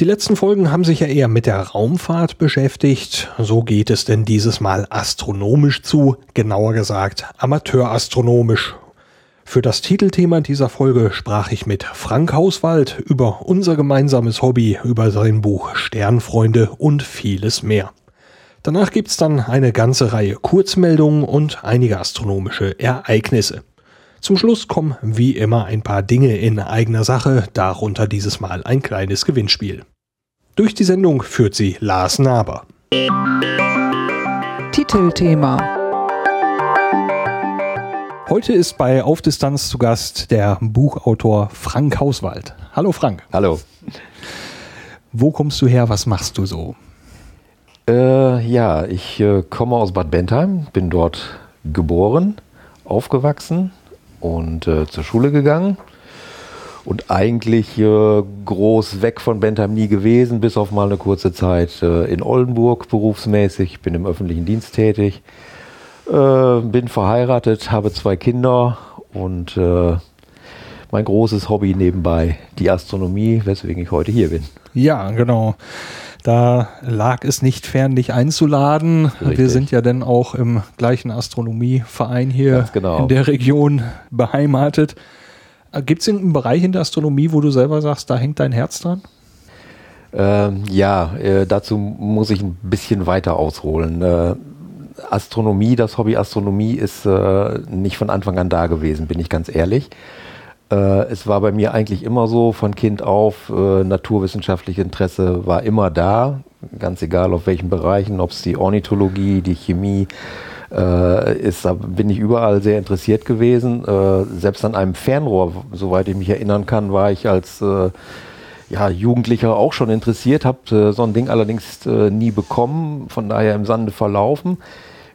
Die letzten Folgen haben sich ja eher mit der Raumfahrt beschäftigt. So geht es denn dieses Mal astronomisch zu, genauer gesagt amateurastronomisch. Für das Titelthema dieser Folge sprach ich mit Frank Hauswald über unser gemeinsames Hobby, über sein Buch Sternfreunde und vieles mehr. Danach gibt's dann eine ganze Reihe Kurzmeldungen und einige astronomische Ereignisse. Zum Schluss kommen wie immer ein paar Dinge in eigener Sache, darunter dieses Mal ein kleines Gewinnspiel. Durch die Sendung führt sie Lars Naber. Titelthema. Heute ist bei Auf Distanz zu Gast der Buchautor Frank Hauswald. Hallo Frank. Hallo. Wo kommst du her? Was machst du so? Äh, ja, ich äh, komme aus Bad Bentheim, bin dort geboren, aufgewachsen und äh, zur Schule gegangen. Und eigentlich äh, groß weg von Bentheim nie gewesen, bis auf mal eine kurze Zeit äh, in Oldenburg berufsmäßig. Bin im öffentlichen Dienst tätig, äh, bin verheiratet, habe zwei Kinder und mein großes Hobby nebenbei die Astronomie, weswegen ich heute hier bin. Ja, genau. Da lag es nicht fern, dich einzuladen. Richtig. Wir sind ja dann auch im gleichen Astronomieverein hier genau. in der Region beheimatet. Gibt es irgendeinen Bereich in der Astronomie, wo du selber sagst, da hängt dein Herz dran? Ähm, ja, äh, dazu muss ich ein bisschen weiter ausholen. Äh, Astronomie, das Hobby Astronomie ist äh, nicht von Anfang an da gewesen, bin ich ganz ehrlich. Äh, es war bei mir eigentlich immer so, von Kind auf, äh, naturwissenschaftliche Interesse war immer da, ganz egal auf welchen Bereichen, ob es die Ornithologie, die Chemie äh, ist, da bin ich überall sehr interessiert gewesen. Äh, selbst an einem Fernrohr, soweit ich mich erinnern kann, war ich als äh, ja, Jugendlicher auch schon interessiert, habe äh, so ein Ding allerdings nie bekommen, von daher im Sande verlaufen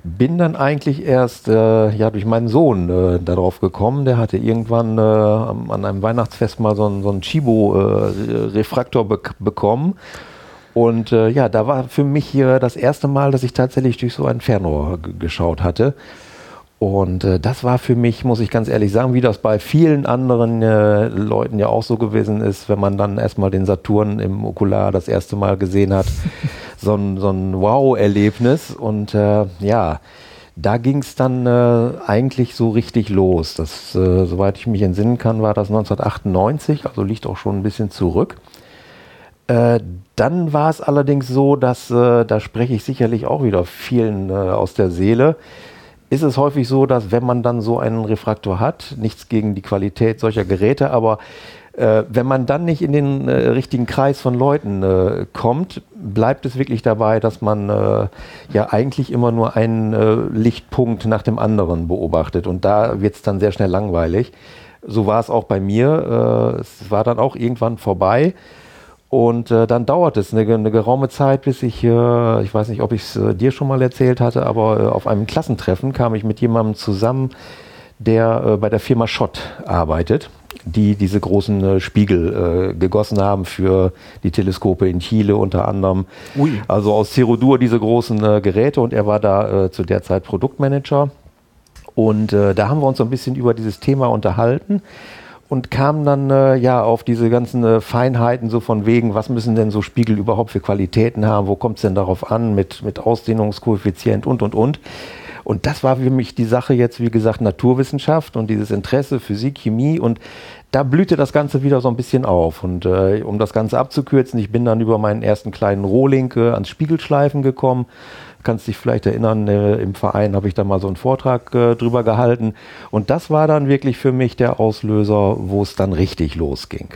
bin dann eigentlich erst äh, ja durch meinen Sohn äh, darauf gekommen. Der hatte irgendwann äh, an einem Weihnachtsfest mal so, ein, so einen Chibo-Refraktor äh, be bekommen. Und äh, ja, da war für mich hier das erste Mal, dass ich tatsächlich durch so ein Fernrohr geschaut hatte. Und äh, das war für mich, muss ich ganz ehrlich sagen, wie das bei vielen anderen äh, Leuten ja auch so gewesen ist, wenn man dann erstmal den Saturn im Okular das erste Mal gesehen hat. so ein, so ein Wow-Erlebnis. Und äh, ja, da ging es dann äh, eigentlich so richtig los. Das, äh, soweit ich mich entsinnen kann, war das 1998, also liegt auch schon ein bisschen zurück. Äh, dann war es allerdings so, dass, äh, da spreche ich sicherlich auch wieder vielen äh, aus der Seele, ist es häufig so, dass wenn man dann so einen Refraktor hat, nichts gegen die Qualität solcher Geräte, aber äh, wenn man dann nicht in den äh, richtigen Kreis von Leuten kommt, bleibt es wirklich dabei, dass man ja eigentlich immer nur einen Lichtpunkt nach dem anderen beobachtet und da wird es dann sehr schnell langweilig. So war es auch bei mir. Es war dann auch irgendwann vorbei. Und äh, dann dauert es eine, eine, geraume Zeit, bis ich, äh, ich weiß nicht, ob ich es äh, dir schon mal erzählt hatte, aber äh, auf einem Klassentreffen kam ich mit jemandem zusammen, der äh, bei der Firma Schott arbeitet, die diese großen äh, Spiegel gegossen haben für die Teleskope in Chile unter anderem. Ui. Also aus Cerodur diese großen Geräte und er war da zu der Zeit Produktmanager. Und da haben wir uns so ein bisschen über dieses Thema unterhalten und kam dann äh, ja auf diese ganzen äh, Feinheiten so von wegen, was müssen denn so Spiegel überhaupt für Qualitäten haben, wo kommt es denn darauf an mit, mit Ausdehnungskoeffizient und und und. Und das war für mich die Sache jetzt, wie gesagt, Naturwissenschaft und dieses Interesse, Physik, Chemie und da blühte das Ganze wieder so ein bisschen auf. Und äh, um das Ganze abzukürzen, ich bin dann über meinen ersten kleinen Rohling äh, ans Spiegelschleifen gekommen, kannst dich vielleicht erinnern, äh, im Verein habe ich da mal so einen Vortrag äh, drüber gehalten. Und das war dann wirklich für mich der Auslöser, wo es dann richtig losging.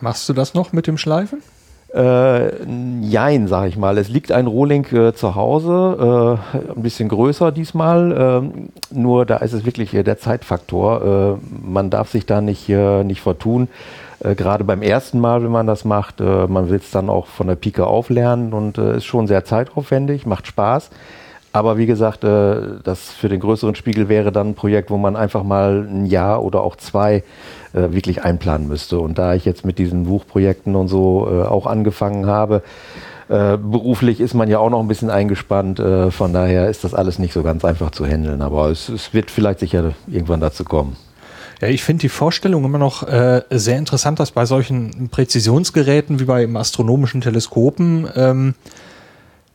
Machst du das noch mit dem Schleifen? Äh, jein, sag ich mal. Es liegt ein Rohling äh, zu Hause, äh, ein bisschen größer diesmal. Ähm, nur da ist es wirklich der Zeitfaktor. Äh, man darf sich da nicht, äh, nicht vertun. Äh, Gerade beim ersten Mal, wenn man das macht, äh, man will es dann auch von der Pike auflernen und äh, ist schon sehr zeitaufwendig, macht Spaß. Aber wie gesagt, äh, das für den größeren Spiegel wäre dann ein Projekt, wo man einfach mal ein Jahr oder auch zwei äh, wirklich einplanen müsste. Und da ich jetzt mit diesen Buchprojekten und so äh, auch angefangen habe, beruflich ist man ja auch noch ein bisschen eingespannt. Von daher ist das alles nicht so ganz einfach zu handeln. Aber es, es wird vielleicht sicher irgendwann dazu kommen. Ja, ich finde die Vorstellung immer noch äh, sehr interessant, dass bei solchen Präzisionsgeräten wie bei astronomischen Teleskopen ähm,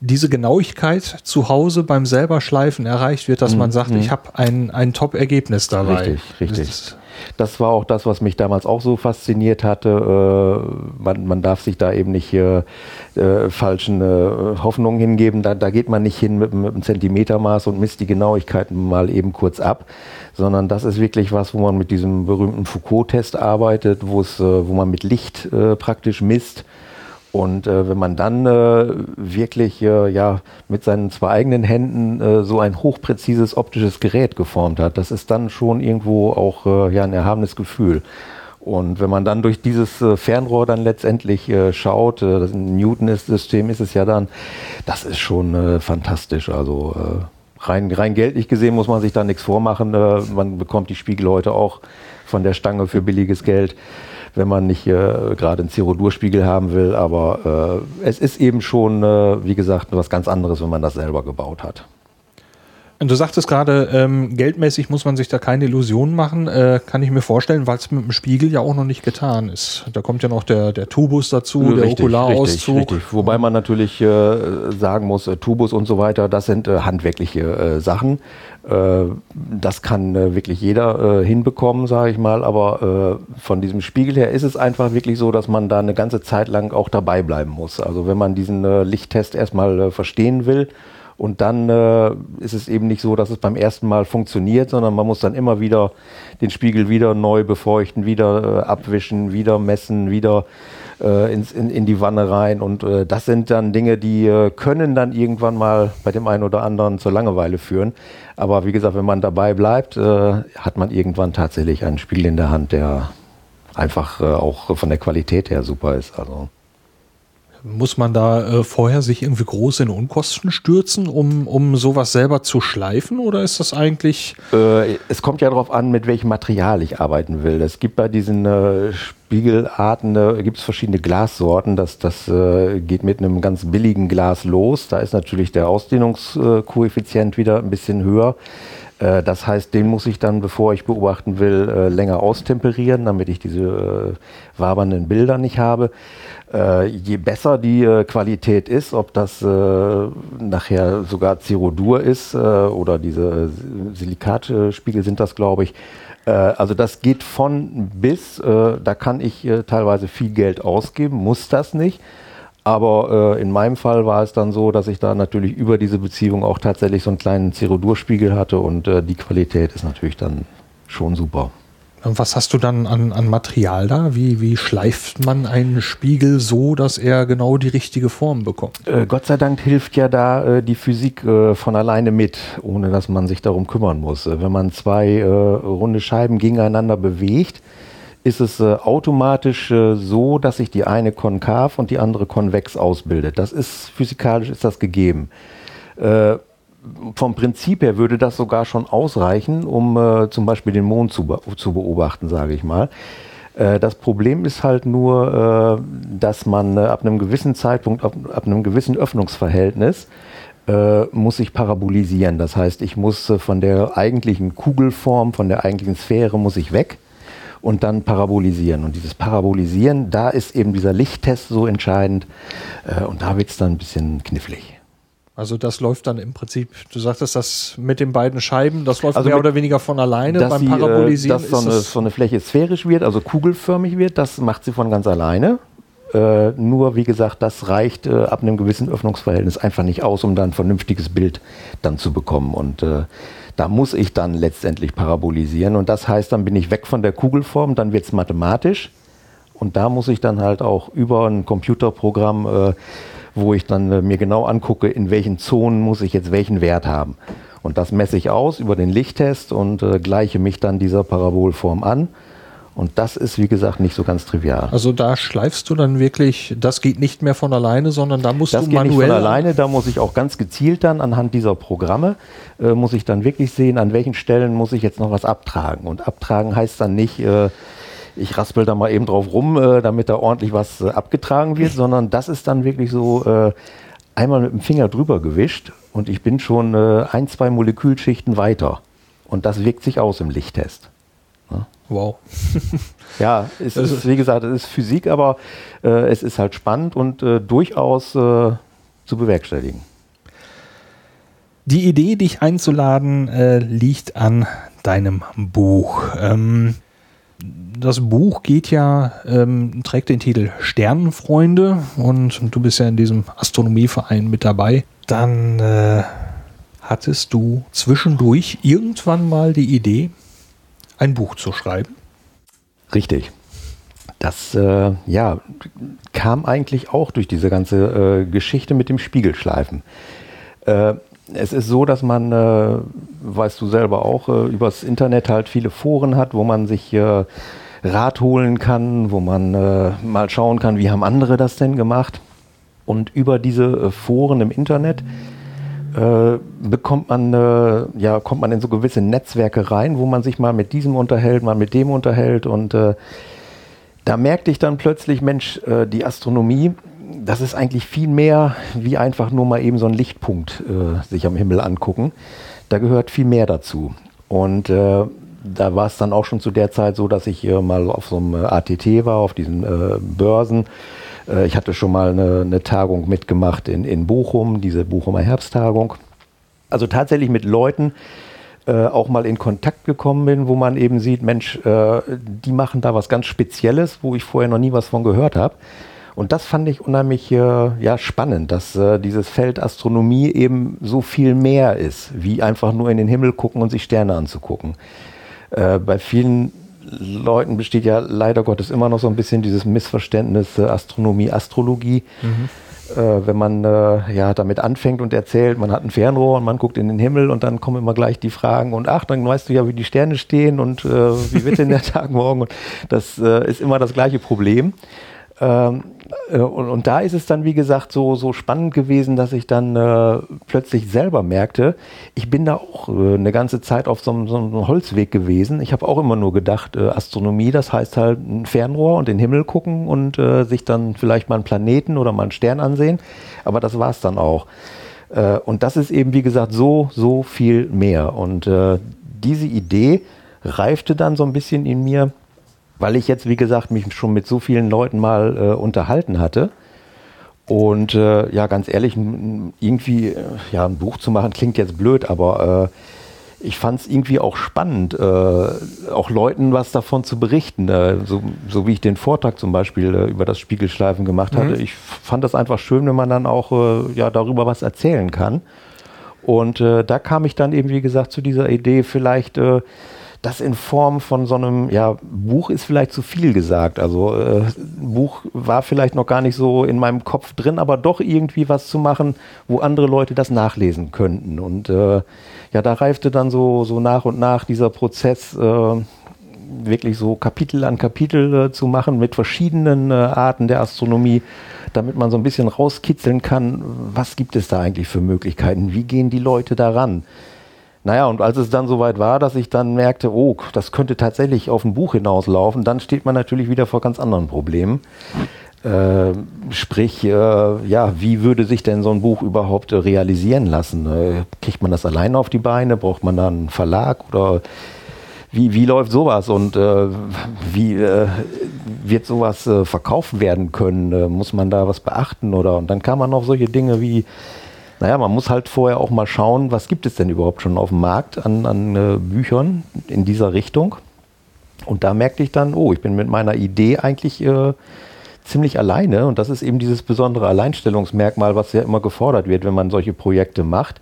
diese Genauigkeit zu Hause beim selber Schleifen erreicht wird, dass Mhm, man sagt, mhm. ich habe ein, ein Top-Ergebnis dabei. Richtig, richtig. Das, Das war auch das, was mich damals auch so fasziniert hatte. Äh, man, man darf sich da eben nicht äh, äh, falschen äh, Hoffnungen hingeben. Da, da geht man nicht hin mit, mit einem Zentimetermaß und misst die Genauigkeit mal eben kurz ab, sondern das ist wirklich was, wo man mit diesem berühmten Foucault-Test arbeitet, wo es, äh, wo man mit Licht äh, praktisch misst. Und äh, wenn man dann äh, wirklich äh, ja, mit seinen zwei eigenen Händen äh, so ein hochpräzises optisches Gerät geformt hat, das ist dann schon irgendwo auch äh, ja, ein erhabenes Gefühl. Und wenn man dann durch dieses äh, Fernrohr dann letztendlich schaut, das Newton-System ist es ja dann, das ist schon fantastisch. Also rein, rein geldlich gesehen muss man sich da nichts vormachen. Man bekommt die Spiegel heute auch von der Stange für billiges Geld wenn man nicht äh, gerade einen Zerodurspiegel haben will. Aber äh, es ist eben schon, äh, wie gesagt, was ganz anderes, wenn man das selber gebaut hat. Und du sagtest gerade, ähm, geldmäßig muss man sich da keine Illusionen machen. Äh, kann ich mir vorstellen, weil es mit dem Spiegel ja auch noch nicht getan ist. Da kommt ja noch der, der Tubus dazu, der Okularauszug. Richtig, richtig. Wobei man natürlich äh, sagen muss, äh, Tubus und so weiter, das sind äh, handwerkliche äh, Sachen. Äh, das kann wirklich jeder hinbekommen, sage ich mal. Aber von diesem Spiegel her ist es einfach wirklich so, dass man da eine ganze Zeit lang auch dabei bleiben muss. Also wenn man diesen Lichttest erstmal verstehen will, und dann äh, ist es eben nicht so, dass es beim ersten Mal funktioniert, sondern man muss dann immer wieder den Spiegel wieder neu befeuchten, wieder äh, abwischen, wieder messen, wieder äh, ins, in, in die Wanne rein. Und äh, das sind dann Dinge, die äh, können dann irgendwann mal bei dem einen oder anderen zur Langeweile führen. Aber wie gesagt, wenn man dabei bleibt, äh, hat man irgendwann tatsächlich einen Spiegel in der Hand, der einfach äh, auch von der Qualität her super ist. Also Muss man da äh, vorher sich irgendwie groß in Unkosten stürzen, um, um sowas selber zu schleifen? Oder ist das eigentlich. Äh, es kommt ja darauf an, mit welchem Material ich arbeiten will. Es gibt bei diesen äh, Spiegelarten äh, gibt es verschiedene Glassorten. Das, das äh, geht mit einem ganz billigen Glas los. Da ist natürlich der Ausdehnungskoeffizient wieder ein bisschen höher. Äh, das heißt, den muss ich dann, bevor ich beobachten will, äh, länger austemperieren, damit ich diese äh, wabernden Bilder nicht habe. Je besser die Qualität ist, ob das nachher sogar Zerodur ist oder diese Silikatspiegel sind das, glaube ich. Also das geht von bis, da kann ich teilweise viel Geld ausgeben, muss das nicht. Aber äh, in meinem Fall war es dann so, dass ich da natürlich über diese Beziehung auch tatsächlich so einen kleinen Zerodurspiegel hatte und äh, die Qualität ist natürlich dann schon super. Und Was hast du dann an, an Material da? Wie, wie schleift man einen Spiegel so, dass er genau die richtige Form bekommt? Äh, Gott sei Dank hilft ja da äh, die Physik äh, von alleine mit, ohne dass man sich darum kümmern muss. Äh, wenn man zwei runde Scheiben gegeneinander bewegt, ist es äh, automatisch äh, so, dass sich die eine konkav und die andere konvex ausbildet. Das ist physikalisch ist das gegeben. Äh, vom Prinzip her würde das sogar schon ausreichen, um äh, zum Beispiel den Mond zu, be zu beobachten, sage ich mal. Äh, das Problem ist halt nur, äh, dass man ab einem gewissen Zeitpunkt, ab, ab einem gewissen Öffnungsverhältnis, muss ich parabolisieren. Das heißt, ich muss von der eigentlichen Kugelform, von der eigentlichen Sphäre muss ich weg und dann parabolisieren. Und dieses Parabolisieren, da ist eben dieser Lichttest so entscheidend äh, und da wird es dann ein bisschen knifflig. Also das läuft dann im Prinzip, du sagtest das mit den beiden Scheiben, das läuft Also mehr mit- oder weniger von alleine beim sie, Parabolisieren. Äh, dass so eine, das- so eine Fläche sphärisch wird, also kugelförmig wird, das macht sie von ganz alleine. Äh, nur, wie gesagt, das reicht äh, ab einem gewissen Öffnungsverhältnis einfach nicht aus, um dann ein vernünftiges Bild dann zu bekommen. Und äh, da muss ich dann letztendlich parabolisieren. Und das heißt, dann bin ich weg von der Kugelform, dann wird es mathematisch. Und da muss ich dann halt auch über ein Computerprogramm, äh, wo ich dann äh, mir genau angucke, in welchen Zonen muss ich jetzt welchen Wert haben. Und das messe ich aus über den Lichttest und äh, gleiche mich dann dieser Parabolform an. Und das ist, wie gesagt, nicht so ganz trivial. Also da schleifst du dann wirklich, das geht nicht mehr von alleine, sondern da musst das du geht manuell. Nicht von alleine, da muss ich auch ganz gezielt dann anhand dieser Programme, äh, muss ich dann wirklich sehen, an welchen Stellen muss ich jetzt noch was abtragen. Und abtragen heißt dann nicht, äh, ich raspel da mal eben drauf rum, äh, damit da ordentlich was äh, abgetragen wird, sondern das ist dann wirklich so äh, einmal mit dem Finger drüber gewischt und ich bin schon äh, ein, zwei Molekülschichten weiter. Und das wirkt sich aus im Lichttest. Wow. ja, es ist, wie gesagt, es ist Physik, aber äh, es ist halt spannend und äh, durchaus äh, zu bewerkstelligen. Die Idee, dich einzuladen, äh, liegt an deinem Buch. Ähm, das Buch geht ja, ähm, trägt den Titel Sternenfreunde und du bist ja in diesem Astronomieverein mit dabei. Dann äh, hattest du zwischendurch irgendwann mal die Idee, ein Buch zu schreiben? Richtig. Das äh, ja, kam eigentlich auch durch diese ganze äh, Geschichte mit dem Spiegelschleifen. Äh, es ist so, dass man, äh, weißt du selber auch, äh, übers Internet halt viele Foren hat, wo man sich äh, Rat holen kann, wo man mal schauen kann, wie haben andere das denn gemacht. Und über diese Foren im Internet äh, bekommt man, äh, ja, kommt man in so gewisse Netzwerke rein, wo man sich mal mit diesem unterhält, mal mit dem unterhält und äh, da merkte ich dann plötzlich, Mensch, äh, die Astronomie, das ist eigentlich viel mehr wie einfach nur mal eben so ein Lichtpunkt äh, sich am Himmel angucken. Da gehört viel mehr dazu. Und äh, da war es dann auch schon zu der Zeit so, dass ich mal auf so einem ATT war, auf diesen Börsen äh, ich hatte schon mal eine, eine Tagung mitgemacht in, in Bochum, diese Bochumer Herbsttagung. Also tatsächlich mit Leuten, äh, auch mal in Kontakt gekommen bin, wo man eben sieht, Mensch, äh, die machen da was ganz Spezielles, wo ich vorher noch nie was von gehört habe. Und das fand ich unheimlich äh, ja, spannend, dass äh, dieses Feld Astronomie eben so viel mehr ist, wie einfach nur in den Himmel gucken und sich Sterne anzugucken. Äh, bei vielen Leuten besteht ja leider Gottes immer noch so ein bisschen dieses Missverständnis äh, Astronomie, Astrologie. Mhm. Äh, wenn man äh, ja damit anfängt und erzählt, man hat ein Fernrohr und man guckt in den Himmel und dann kommen immer gleich die Fragen und ach, dann weißt du ja, wie die Sterne stehen und äh, wie wird denn der Tag morgen und das äh, ist immer das gleiche Problem. Ähm, äh, und, und, da ist es dann, wie gesagt, so, so spannend gewesen, dass ich dann äh, plötzlich selber merkte, ich bin da auch äh, eine ganze Zeit auf so, so einem Holzweg gewesen. Ich habe auch immer nur gedacht, äh, Astronomie, das heißt halt ein Fernrohr und den Himmel gucken und äh, sich dann vielleicht mal einen Planeten oder mal einen Stern ansehen. Aber das war es dann auch. Äh, und das ist eben, wie gesagt, so, so viel mehr. Und diese Idee reifte dann so ein bisschen in mir weil ich jetzt, wie gesagt, mich schon mit so vielen Leuten mal äh, unterhalten hatte. Und äh, ja, ganz ehrlich, irgendwie äh, ja, ein Buch zu machen klingt jetzt blöd, aber äh, ich fand es irgendwie auch spannend, äh, auch Leuten was davon zu berichten. Äh, so, so wie ich den Vortrag zum Beispiel über das Spiegelschleifen gemacht mhm. hatte. Ich fand das einfach schön, wenn man dann auch ja, darüber was erzählen kann. Und da kam ich dann eben, wie gesagt, zu dieser Idee, vielleicht das in Form von so einem, ja, Buch ist vielleicht zu viel gesagt. Also äh, Buch war vielleicht noch gar nicht so in meinem Kopf drin, aber doch irgendwie was zu machen, wo andere Leute das nachlesen könnten. Und äh, ja, da reifte dann so, so nach und nach dieser Prozess, äh, wirklich so Kapitel an Kapitel äh, zu machen mit verschiedenen äh, Arten der Astronomie, damit man so ein bisschen rauskitzeln kann, was gibt es da eigentlich für Möglichkeiten, wie gehen die Leute daran. Naja, und als es dann soweit war, dass ich dann merkte, oh, das könnte tatsächlich auf ein Buch hinauslaufen, dann steht man natürlich wieder vor ganz anderen Problemen. Äh, sprich, äh, ja, wie würde sich denn so ein Buch überhaupt äh, realisieren lassen? Äh, kriegt man das alleine auf die Beine? Braucht man da einen Verlag? Oder wie, wie läuft sowas? Und äh, wie äh, wird sowas verkauft werden können? muss man da was beachten? Oder und dann kam man noch solche Dinge wie naja, man muss halt vorher auch mal schauen, was gibt es denn überhaupt schon auf dem Markt an, an äh, Büchern in dieser Richtung. Und da merkte ich dann, oh, ich bin mit meiner Idee eigentlich äh, ziemlich alleine. Und das ist eben dieses besondere Alleinstellungsmerkmal, was ja immer gefordert wird, wenn man solche Projekte macht.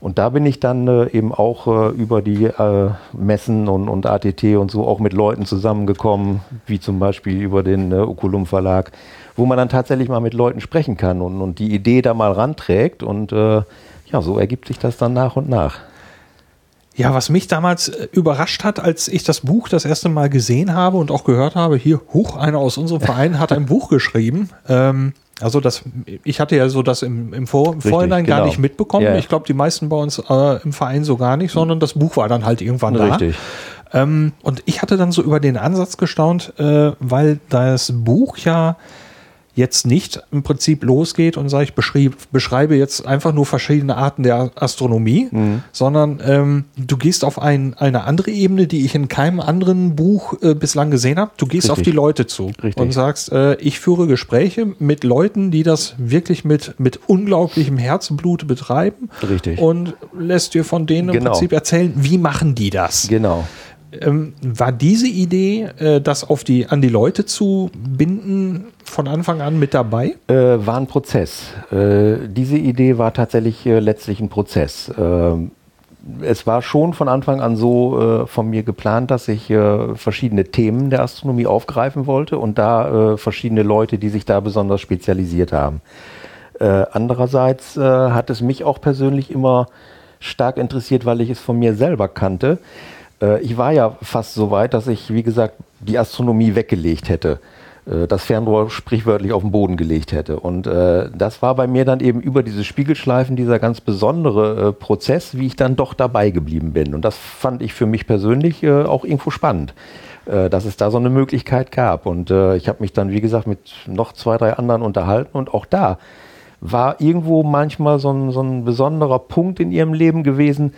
Und da bin ich dann äh, eben auch äh, über die äh, Messen und, und ATT und so auch mit Leuten zusammengekommen, wie zum Beispiel über den äh, Oculum Verlag, wo man dann tatsächlich mal mit Leuten sprechen kann und, und die Idee da mal ranträgt und äh, ja, so ergibt sich das dann nach und nach. Ja, was mich damals äh, überrascht hat, als ich das Buch das erste Mal gesehen habe und auch gehört habe, hier, hoch, einer aus unserem Verein hat ein Buch geschrieben. Ähm, also das, ich hatte ja so das im, im Vor Richtig, Vorhinein genau. gar nicht mitbekommen. Ja. Ich glaube, die meisten bei uns äh, im Verein so gar nicht, sondern das Buch war dann halt irgendwann Richtig. da. Ähm, und ich hatte dann so über den Ansatz gestaunt, äh, weil das Buch ja jetzt nicht im Prinzip losgeht und sage ich beschrieb, beschreibe jetzt einfach nur verschiedene Arten der Astronomie, mhm. sondern ähm, du gehst auf ein, eine andere Ebene, die ich in keinem anderen Buch äh, bislang gesehen habe. Du gehst Richtig. auf die Leute zu Richtig. und sagst, äh, ich führe Gespräche mit Leuten, die das wirklich mit, mit unglaublichem Herzblut betreiben Richtig. und lässt dir von denen genau. im Prinzip erzählen, wie machen die das. Genau. Ähm, war diese Idee, äh, das auf die, an die Leute zu binden, von Anfang an mit dabei? Äh, war ein Prozess. Äh, diese Idee war tatsächlich äh, letztlich ein Prozess. Ähm, es war schon von Anfang an so äh, von mir geplant, dass ich äh, verschiedene Themen der Astronomie aufgreifen wollte und da verschiedene Leute, die sich da besonders spezialisiert haben. andererseits hat es mich auch persönlich immer stark interessiert, weil ich es von mir selber kannte äh, ich war ja fast so weit, dass ich, wie gesagt, die Astronomie weggelegt hätte. Äh, das Fernrohr sprichwörtlich auf den Boden gelegt hätte. Und äh, das war bei mir dann eben über diese Spiegelschleifen dieser ganz besondere Prozess, wie ich dann doch dabei geblieben bin. Und das fand ich für mich persönlich auch irgendwo spannend, dass es da so eine Möglichkeit gab. Und ich habe mich dann, wie gesagt, mit noch zwei, drei anderen unterhalten und auch da war irgendwo manchmal so ein, so ein besonderer Punkt in ihrem Leben gewesen,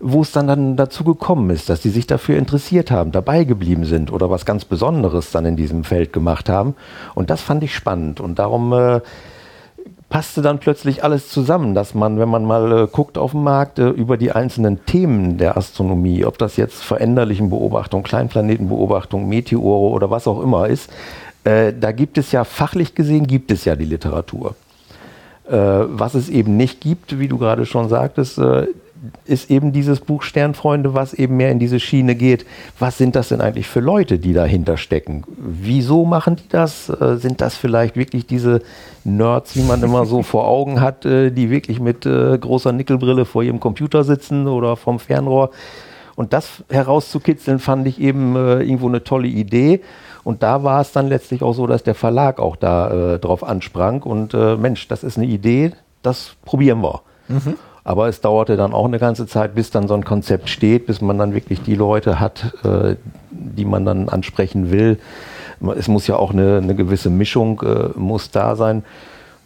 wo es dann, dann dazu gekommen ist, dass sie sich dafür interessiert haben, dabei geblieben sind oder was ganz Besonderes dann in diesem Feld gemacht haben. Und das fand ich spannend. Und darum äh, passte dann plötzlich alles zusammen, dass man, wenn man mal äh, guckt auf dem Markt äh, über die einzelnen Themen der Astronomie, ob das jetzt veränderlichen Beobachtung, Kleinplanetenbeobachtung, Meteore oder was auch immer ist, äh, da gibt es ja fachlich gesehen, gibt es ja die Literatur. Äh, was es eben nicht gibt, wie du gerade schon sagtest, äh, ist eben dieses Buch Sternfreunde, was eben mehr in diese Schiene geht. Was sind das denn eigentlich für Leute, die dahinter stecken? Wieso machen die das? Äh, sind das vielleicht wirklich diese Nerds, wie man immer so vor Augen hat, äh, die wirklich mit äh, großer Nickelbrille vor ihrem Computer sitzen oder vom Fernrohr? Und das herauszukitzeln, fand ich eben irgendwo eine tolle Idee. Und da war es dann letztlich auch so, dass der Verlag auch da drauf ansprang und Mensch, das ist eine Idee, das probieren wir. Mhm. Aber es dauerte dann auch eine ganze Zeit, bis dann so ein Konzept steht, bis man dann wirklich die Leute hat, äh, die man dann ansprechen will. Es muss ja auch eine, eine gewisse Mischung äh, muss da sein.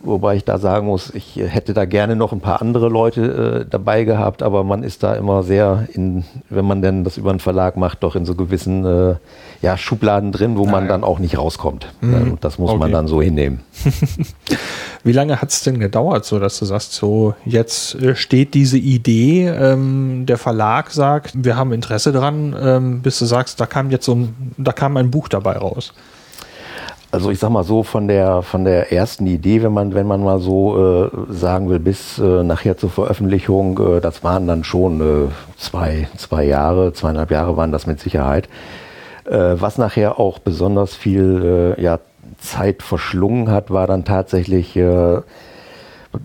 Wobei ich da sagen muss, ich hätte da gerne noch ein paar andere Leute äh, dabei gehabt, aber man ist da immer sehr in, wenn man denn das über einen Verlag macht, doch in so gewissen äh, ja, Schubladen drin, wo man dann auch nicht rauskommt. Mhm. Das muss okay. man dann so hinnehmen. Wie lange hat es denn gedauert, so dass du sagst, so jetzt äh, steht diese Idee, ähm, der Verlag sagt, wir haben Interesse dran, ähm, bis du sagst, da kam jetzt so ein, da kam ein Buch dabei raus also ich sag mal so von der von der ersten Idee, wenn man wenn man mal so äh, sagen will, bis äh, nachher zur Veröffentlichung, äh, das waren dann schon äh, zwei zwei Jahre, zweieinhalb Jahre waren das mit Sicherheit. Äh, was nachher auch besonders viel äh, ja, Zeit verschlungen hat, war dann tatsächlich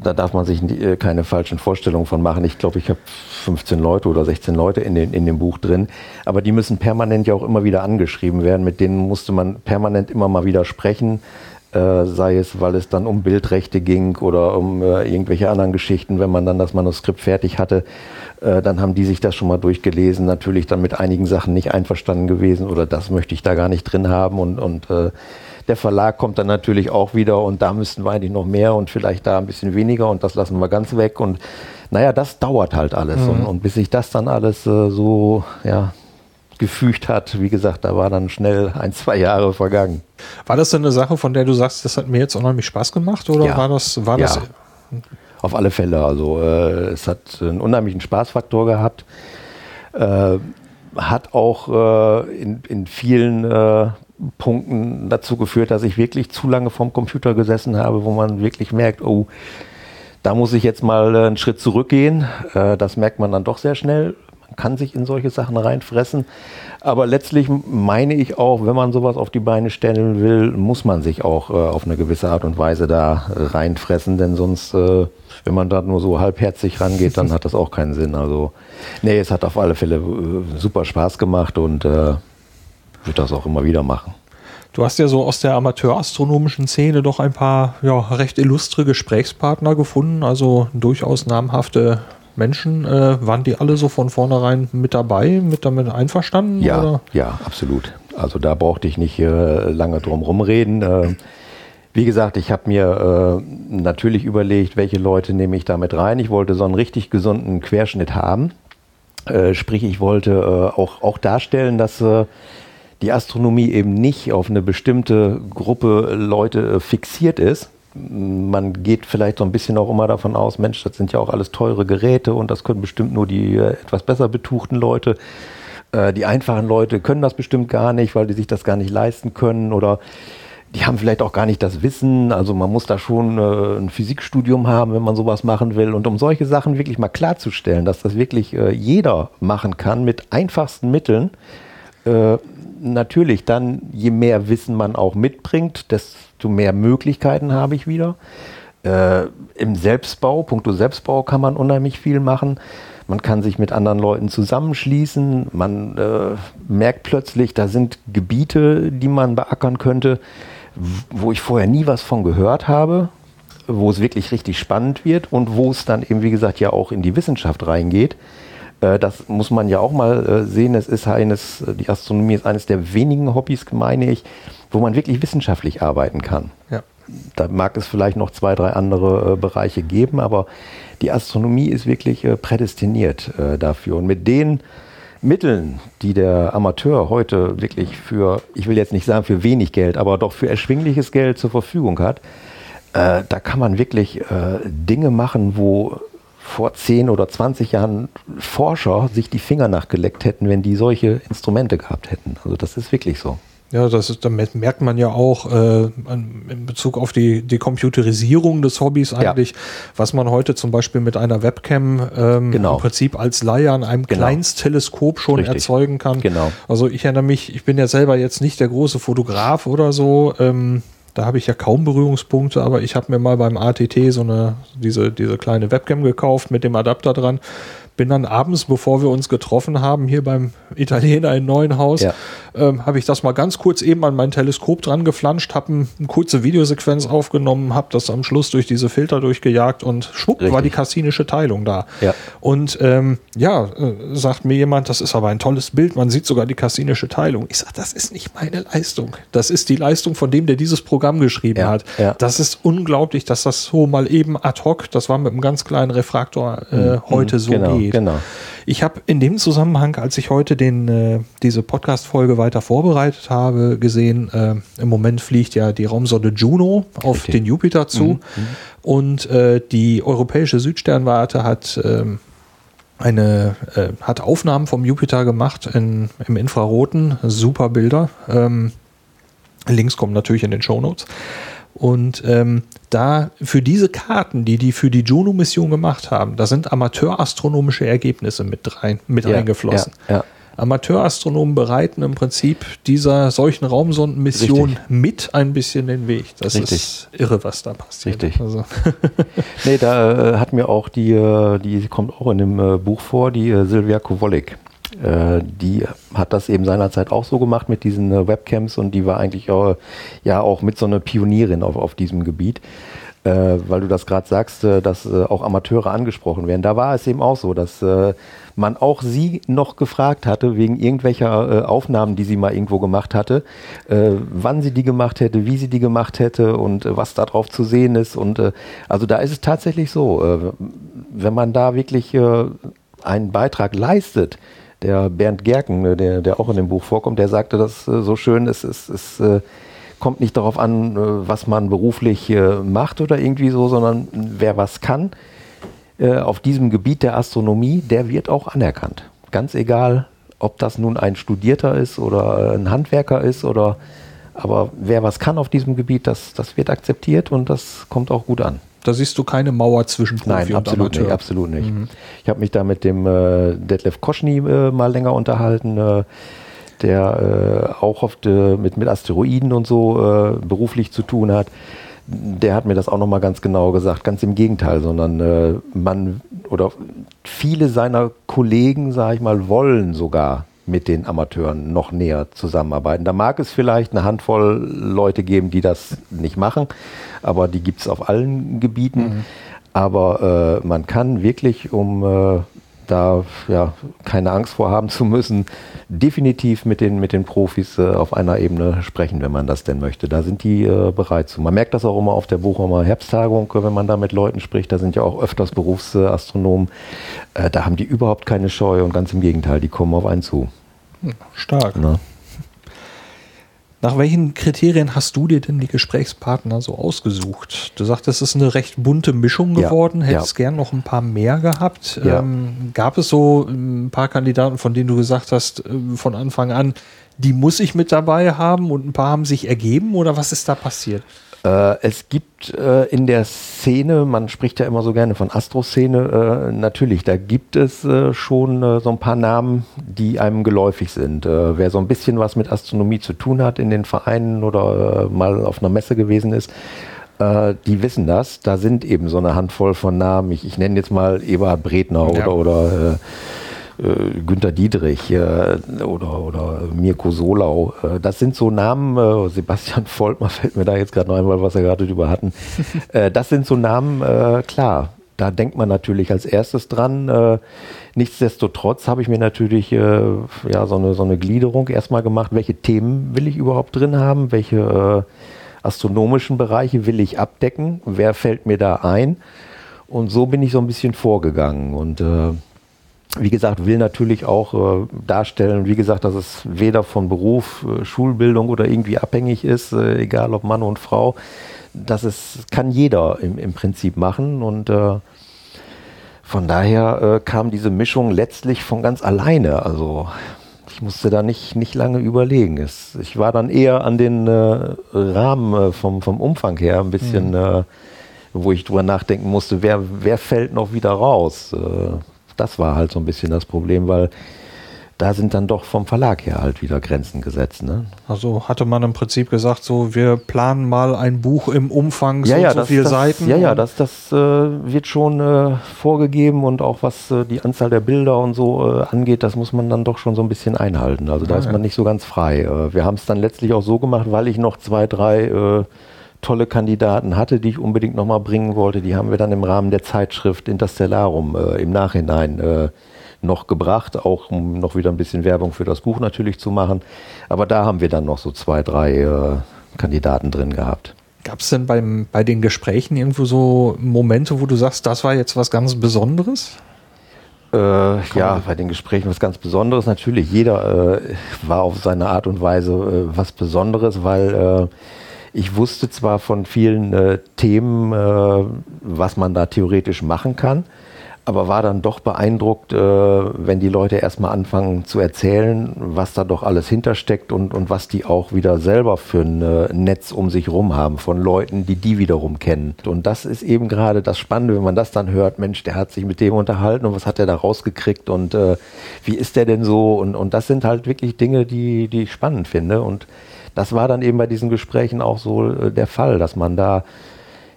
da darf man sich äh, keine falschen Vorstellungen von machen. Ich glaube, ich habe 15 Leute oder 16 Leute in, den, in dem Buch drin. Aber die müssen permanent ja auch immer wieder angeschrieben werden. Mit denen musste man permanent immer mal wieder sprechen. Äh, sei es, weil es dann um Bildrechte ging oder um äh, irgendwelche anderen Geschichten. Wenn man dann das Manuskript fertig hatte, äh, dann haben die sich das schon mal durchgelesen. Natürlich dann mit einigen Sachen nicht einverstanden gewesen oder das möchte ich da gar nicht drin haben und, und äh, der Verlag kommt dann natürlich auch wieder und da müssten wir eigentlich noch mehr und vielleicht da ein bisschen weniger und das lassen wir ganz weg. Und naja, das dauert halt alles. Mhm. Und, und, bis sich das dann alles äh, so, ja, gefügt hat. Wie gesagt, da war dann schnell ein, zwei Jahre vergangen. War das denn eine Sache, von der du sagst, das hat mir jetzt unheimlich Spaß gemacht oder ja. war das, war ja. das? Auf alle Fälle. Also äh, es hat einen unheimlichen Spaßfaktor gehabt. Äh, hat auch äh, in, in vielen äh, Punkten dazu geführt, dass ich wirklich zu lange vorm Computer gesessen habe, wo man wirklich merkt, oh, da muss ich jetzt mal äh, einen Schritt zurückgehen. Äh, das merkt man dann doch sehr schnell. Man kann sich in solche Sachen reinfressen. Aber letztlich meine ich auch, wenn man sowas auf die Beine stellen will, muss man sich auch äh, auf eine gewisse Art und Weise da reinfressen, denn sonst, wenn man da nur so halbherzig rangeht, dann hat das auch keinen Sinn. Also, nee, es hat auf alle Fälle super Spaß gemacht und wird das auch immer wieder machen. Du hast ja so aus der amateurastronomischen Szene doch ein paar ja, recht illustre Gesprächspartner gefunden, also durchaus namhafte Menschen. Äh, waren die alle so von vornherein mit dabei, mit damit einverstanden? Ja, oder? ja, absolut. Also da brauchte ich nicht äh, lange drum rumreden. Äh, wie gesagt, ich habe mir äh, natürlich überlegt, welche Leute nehme ich damit rein. Ich wollte so einen richtig gesunden Querschnitt haben. Äh, sprich, ich wollte äh, auch, auch darstellen, dass die Astronomie eben nicht auf eine bestimmte Gruppe Leute äh, fixiert ist. Man geht vielleicht so ein bisschen auch immer davon aus, Mensch, das sind ja auch alles teure Geräte und das können bestimmt nur die äh, etwas besser betuchten Leute. Äh, die einfachen Leute können das bestimmt gar nicht, weil die sich das gar nicht leisten können oder die haben vielleicht auch gar nicht das Wissen. Also man muss da schon ein Physikstudium haben, wenn man sowas machen will. Und um solche Sachen wirklich mal klarzustellen, dass das wirklich jeder machen kann mit einfachsten Mitteln, natürlich dann, je mehr Wissen man auch mitbringt, desto mehr Möglichkeiten habe ich wieder. Äh, Im Selbstbau, puncto Selbstbau kann man unheimlich viel machen. Man kann sich mit anderen Leuten zusammenschließen. Man äh, merkt plötzlich, da sind Gebiete, die man beackern könnte, wo ich vorher nie was von gehört habe, wo es wirklich richtig spannend wird und wo es dann eben, wie gesagt, ja auch in die Wissenschaft reingeht. Äh, das muss man ja auch mal äh, sehen. Es ist eines, äh, die Astronomie ist eines der wenigen Hobbys, meine ich, wo man wirklich wissenschaftlich arbeiten kann. Ja. Da mag es vielleicht noch zwei, drei andere Bereiche geben, aber die Astronomie ist wirklich prädestiniert dafür. Und mit den Mitteln, die der Amateur heute wirklich für, ich will jetzt nicht sagen für wenig Geld, aber doch für erschwingliches Geld zur Verfügung hat, da kann man wirklich Dinge machen, wo vor 10 oder 20 Jahren Forscher sich die Finger nachgeleckt hätten, wenn die solche Instrumente gehabt hätten. Also das ist wirklich so. Ja, das ist, damit merkt man ja auch äh, in Bezug auf die, die Computerisierung des Hobbys eigentlich, ja. was man heute zum Beispiel mit einer Webcam ähm, genau. im Prinzip als Laie an einem genau. Kleinstteleskop schon Richtig. erzeugen kann. Genau. Also ich erinnere mich, ich bin ja selber jetzt nicht der große Fotograf oder so. Ähm, da habe ich ja kaum Berührungspunkte, aber ich habe mir mal beim ATT so eine, diese, diese kleine Webcam gekauft mit dem Adapter dran bin dann abends, bevor wir uns getroffen haben, hier beim Italiener in Neuenhaus, ja. Ähm, habe ich das mal ganz kurz eben an mein Teleskop dran geflanscht, habe ein, eine kurze Videosequenz aufgenommen, habe das am Schluss durch diese Filter durchgejagt und schwupp Richtig. war die kassinische Teilung da. Ja. Und ähm, ja, äh, sagt mir jemand, das ist aber ein tolles Bild, man sieht sogar die kassinische Teilung. Ich sage, das ist nicht meine Leistung. Das ist die Leistung von dem, der dieses Programm geschrieben ja. hat. Ja. Das ist unglaublich, dass das so mal eben ad hoc, das war mit einem ganz kleinen Refraktor äh, mhm. heute so genau. geht geht. Genau. Ich habe in dem Zusammenhang, als ich heute den, äh, diese Podcast-Folge weiter vorbereitet habe, gesehen, äh, im Moment fliegt ja die Raumsonde Juno auf Richtig. den Jupiter zu mhm. und äh, die europäische Südsternwarte hat ähm, eine äh, hat Aufnahmen vom Jupiter gemacht in, im Infraroten, super Bilder. Ähm, Links kommen natürlich in den Show Notes. Und ähm, da für diese Karten, die die für die Juno-Mission gemacht haben, da sind amateurastronomische Ergebnisse mit, rein, mit ja, eingeflossen. Ja, ja. Amateurastronomen bereiten im Prinzip dieser solchen Raumsondenmission mit ein bisschen den Weg. Das Richtig. ist irre, was da passiert. Richtig. Also. nee, da äh, hat mir auch die, äh, die kommt auch in dem äh, Buch vor, die äh, Silvia Kowolik. Äh, die hat das eben seinerzeit auch so gemacht mit diesen äh, Webcams und die war eigentlich auch, ja auch mit so einer Pionierin auf, auf diesem Gebiet. Äh, weil du das gerade sagst, äh, dass äh, auch Amateure angesprochen werden. Da war es eben auch so, dass äh, man auch sie noch gefragt hatte, wegen irgendwelcher Aufnahmen, die sie mal irgendwo gemacht hatte, wann sie die gemacht hätte, wie sie die gemacht hätte und was da drauf zu sehen ist. Und also da ist es tatsächlich so, wenn man da wirklich einen Beitrag leistet, der Bernd Gerken, ne, der, der auch in dem Buch vorkommt, der sagte das äh, so schön, es, es, es äh, kommt nicht darauf an, äh, was man beruflich macht oder irgendwie so, sondern wer was kann auf diesem Gebiet der Astronomie, der wird auch anerkannt. Ganz egal, ob das nun ein Studierter ist oder ein Handwerker ist oder aber wer was kann auf diesem Gebiet, das, das wird akzeptiert und das kommt auch gut an. Da siehst du keine Mauer zwischen Profi Nein, und absolut Amateur. nicht, absolut nicht. Mhm. Ich habe mich da mit dem äh, Detlef Koschny äh, mal länger unterhalten, äh, der äh, auch oft äh, mit, mit Asteroiden und so äh, beruflich zu tun hat. Der hat mir das auch nochmal ganz genau gesagt, ganz im Gegenteil, sondern man oder viele seiner Kollegen, sage ich mal, wollen sogar mit den Amateuren noch näher zusammenarbeiten. Da mag es vielleicht eine Handvoll Leute geben, die das nicht machen, aber die gibt es auf allen Gebieten. Mhm. Aber äh, man kann wirklich, um äh, da ja, keine Angst vor haben zu müssen, definitiv mit den, mit den Profis äh, auf einer Ebene sprechen, wenn man das denn möchte. Da sind die äh, bereit zu. Man merkt das auch immer auf der Bochumer Herbsttagung, wenn man da mit Leuten spricht. Da sind ja auch öfters Berufsastronomen. Äh, da haben die überhaupt keine Scheu und ganz im Gegenteil, die kommen auf einen zu. Stark. Na? Nach welchen Kriterien hast du dir denn die Gesprächspartner so ausgesucht? Du sagtest, es ist eine recht bunte Mischung geworden. Ja, Hättest ja. gern noch ein paar mehr gehabt. Ja. Ähm, gab es so ein paar Kandidaten, von denen du gesagt hast, äh, von Anfang an, die muss ich mit dabei haben und ein paar haben sich ergeben oder was ist da passiert? Äh, es gibt äh, in der Szene, man spricht ja immer so gerne von Astro-Szene, äh, natürlich, da gibt es äh, schon äh, so ein paar Namen, die einem geläufig sind. Äh, wer so ein bisschen was mit Astronomie zu tun hat in den Vereinen oder mal auf einer Messe gewesen ist, die wissen das. Da sind eben so eine Handvoll von Namen. Ich, ich nenne jetzt mal Eberhard Bredner ja. oder, oder Günter Diedrich äh, oder, oder Mirko Solau. Äh, das sind so Namen, äh, Sebastian Volkmar fällt mir da jetzt gerade noch einmal, was wir gerade drüber hatten. Äh, das sind so Namen, äh, klar, da denkt man natürlich als erstes dran. nichtsdestotrotz habe ich mir natürlich ja, so, eine, so eine Gliederung erstmal gemacht, welche Themen will ich überhaupt drin haben, welche astronomischen Bereiche will ich abdecken, wer fällt mir da ein. Und so bin ich so ein bisschen vorgegangen. Und wie gesagt, will natürlich auch äh, darstellen, wie gesagt, dass es weder von Beruf, äh, Schulbildung oder irgendwie abhängig ist, äh, egal ob Mann und Frau. Das ist, kann jeder im, im Prinzip machen und äh, von daher äh, kam diese Mischung letztlich von ganz alleine. Also ich musste da nicht, nicht lange überlegen. Es, ich war dann eher an den äh, Rahmen vom, vom Umfang her ein bisschen, mhm. wo ich drüber nachdenken musste, wer, wer fällt noch wieder raus das war halt so ein bisschen das Problem, weil da sind dann doch vom Verlag her halt wieder Grenzen gesetzt. Ne? Also hatte man im Prinzip gesagt, so wir planen mal ein Buch im Umfang so, ja, ja, so das, viele das, Seiten. Ja, ja, das, das äh, wird schon äh, vorgegeben und auch was äh, die Anzahl der Bilder und so äh, angeht, das muss man dann doch schon so ein bisschen einhalten. Also da ja, ist man nicht so ganz frei. Äh, wir haben es dann letztlich auch so gemacht, weil ich noch zwei, drei äh, tolle Kandidaten hatte, die ich unbedingt nochmal bringen wollte. Die haben wir dann im Rahmen der Zeitschrift Interstellarum äh, im Nachhinein äh, noch gebracht, auch um noch wieder ein bisschen Werbung für das Buch natürlich zu machen. Aber da haben wir dann noch so zwei, drei äh, Kandidaten drin gehabt. Gab es denn beim, bei den Gesprächen irgendwo so Momente, wo du sagst, das war jetzt was ganz Besonderes? Äh, ja, bei den Gesprächen was ganz Besonderes. Natürlich, jeder äh, war auf seine Art und Weise äh, was Besonderes, weil äh, ich wusste zwar von vielen äh, Themen, äh, was man da theoretisch machen kann, aber war dann doch beeindruckt, äh, wenn die Leute erstmal anfangen zu erzählen, was da doch alles hintersteckt und, und was die auch wieder selber für ein äh, Netz um sich rum haben von Leuten, die die wiederum kennen. Und das ist eben gerade das Spannende, wenn man das dann hört, Mensch, der hat sich mit dem unterhalten und was hat er da rausgekriegt und äh, wie ist der denn so? Und, und das sind halt wirklich Dinge, die, die ich spannend finde und das war dann eben bei diesen Gesprächen auch so äh, der Fall, dass man da,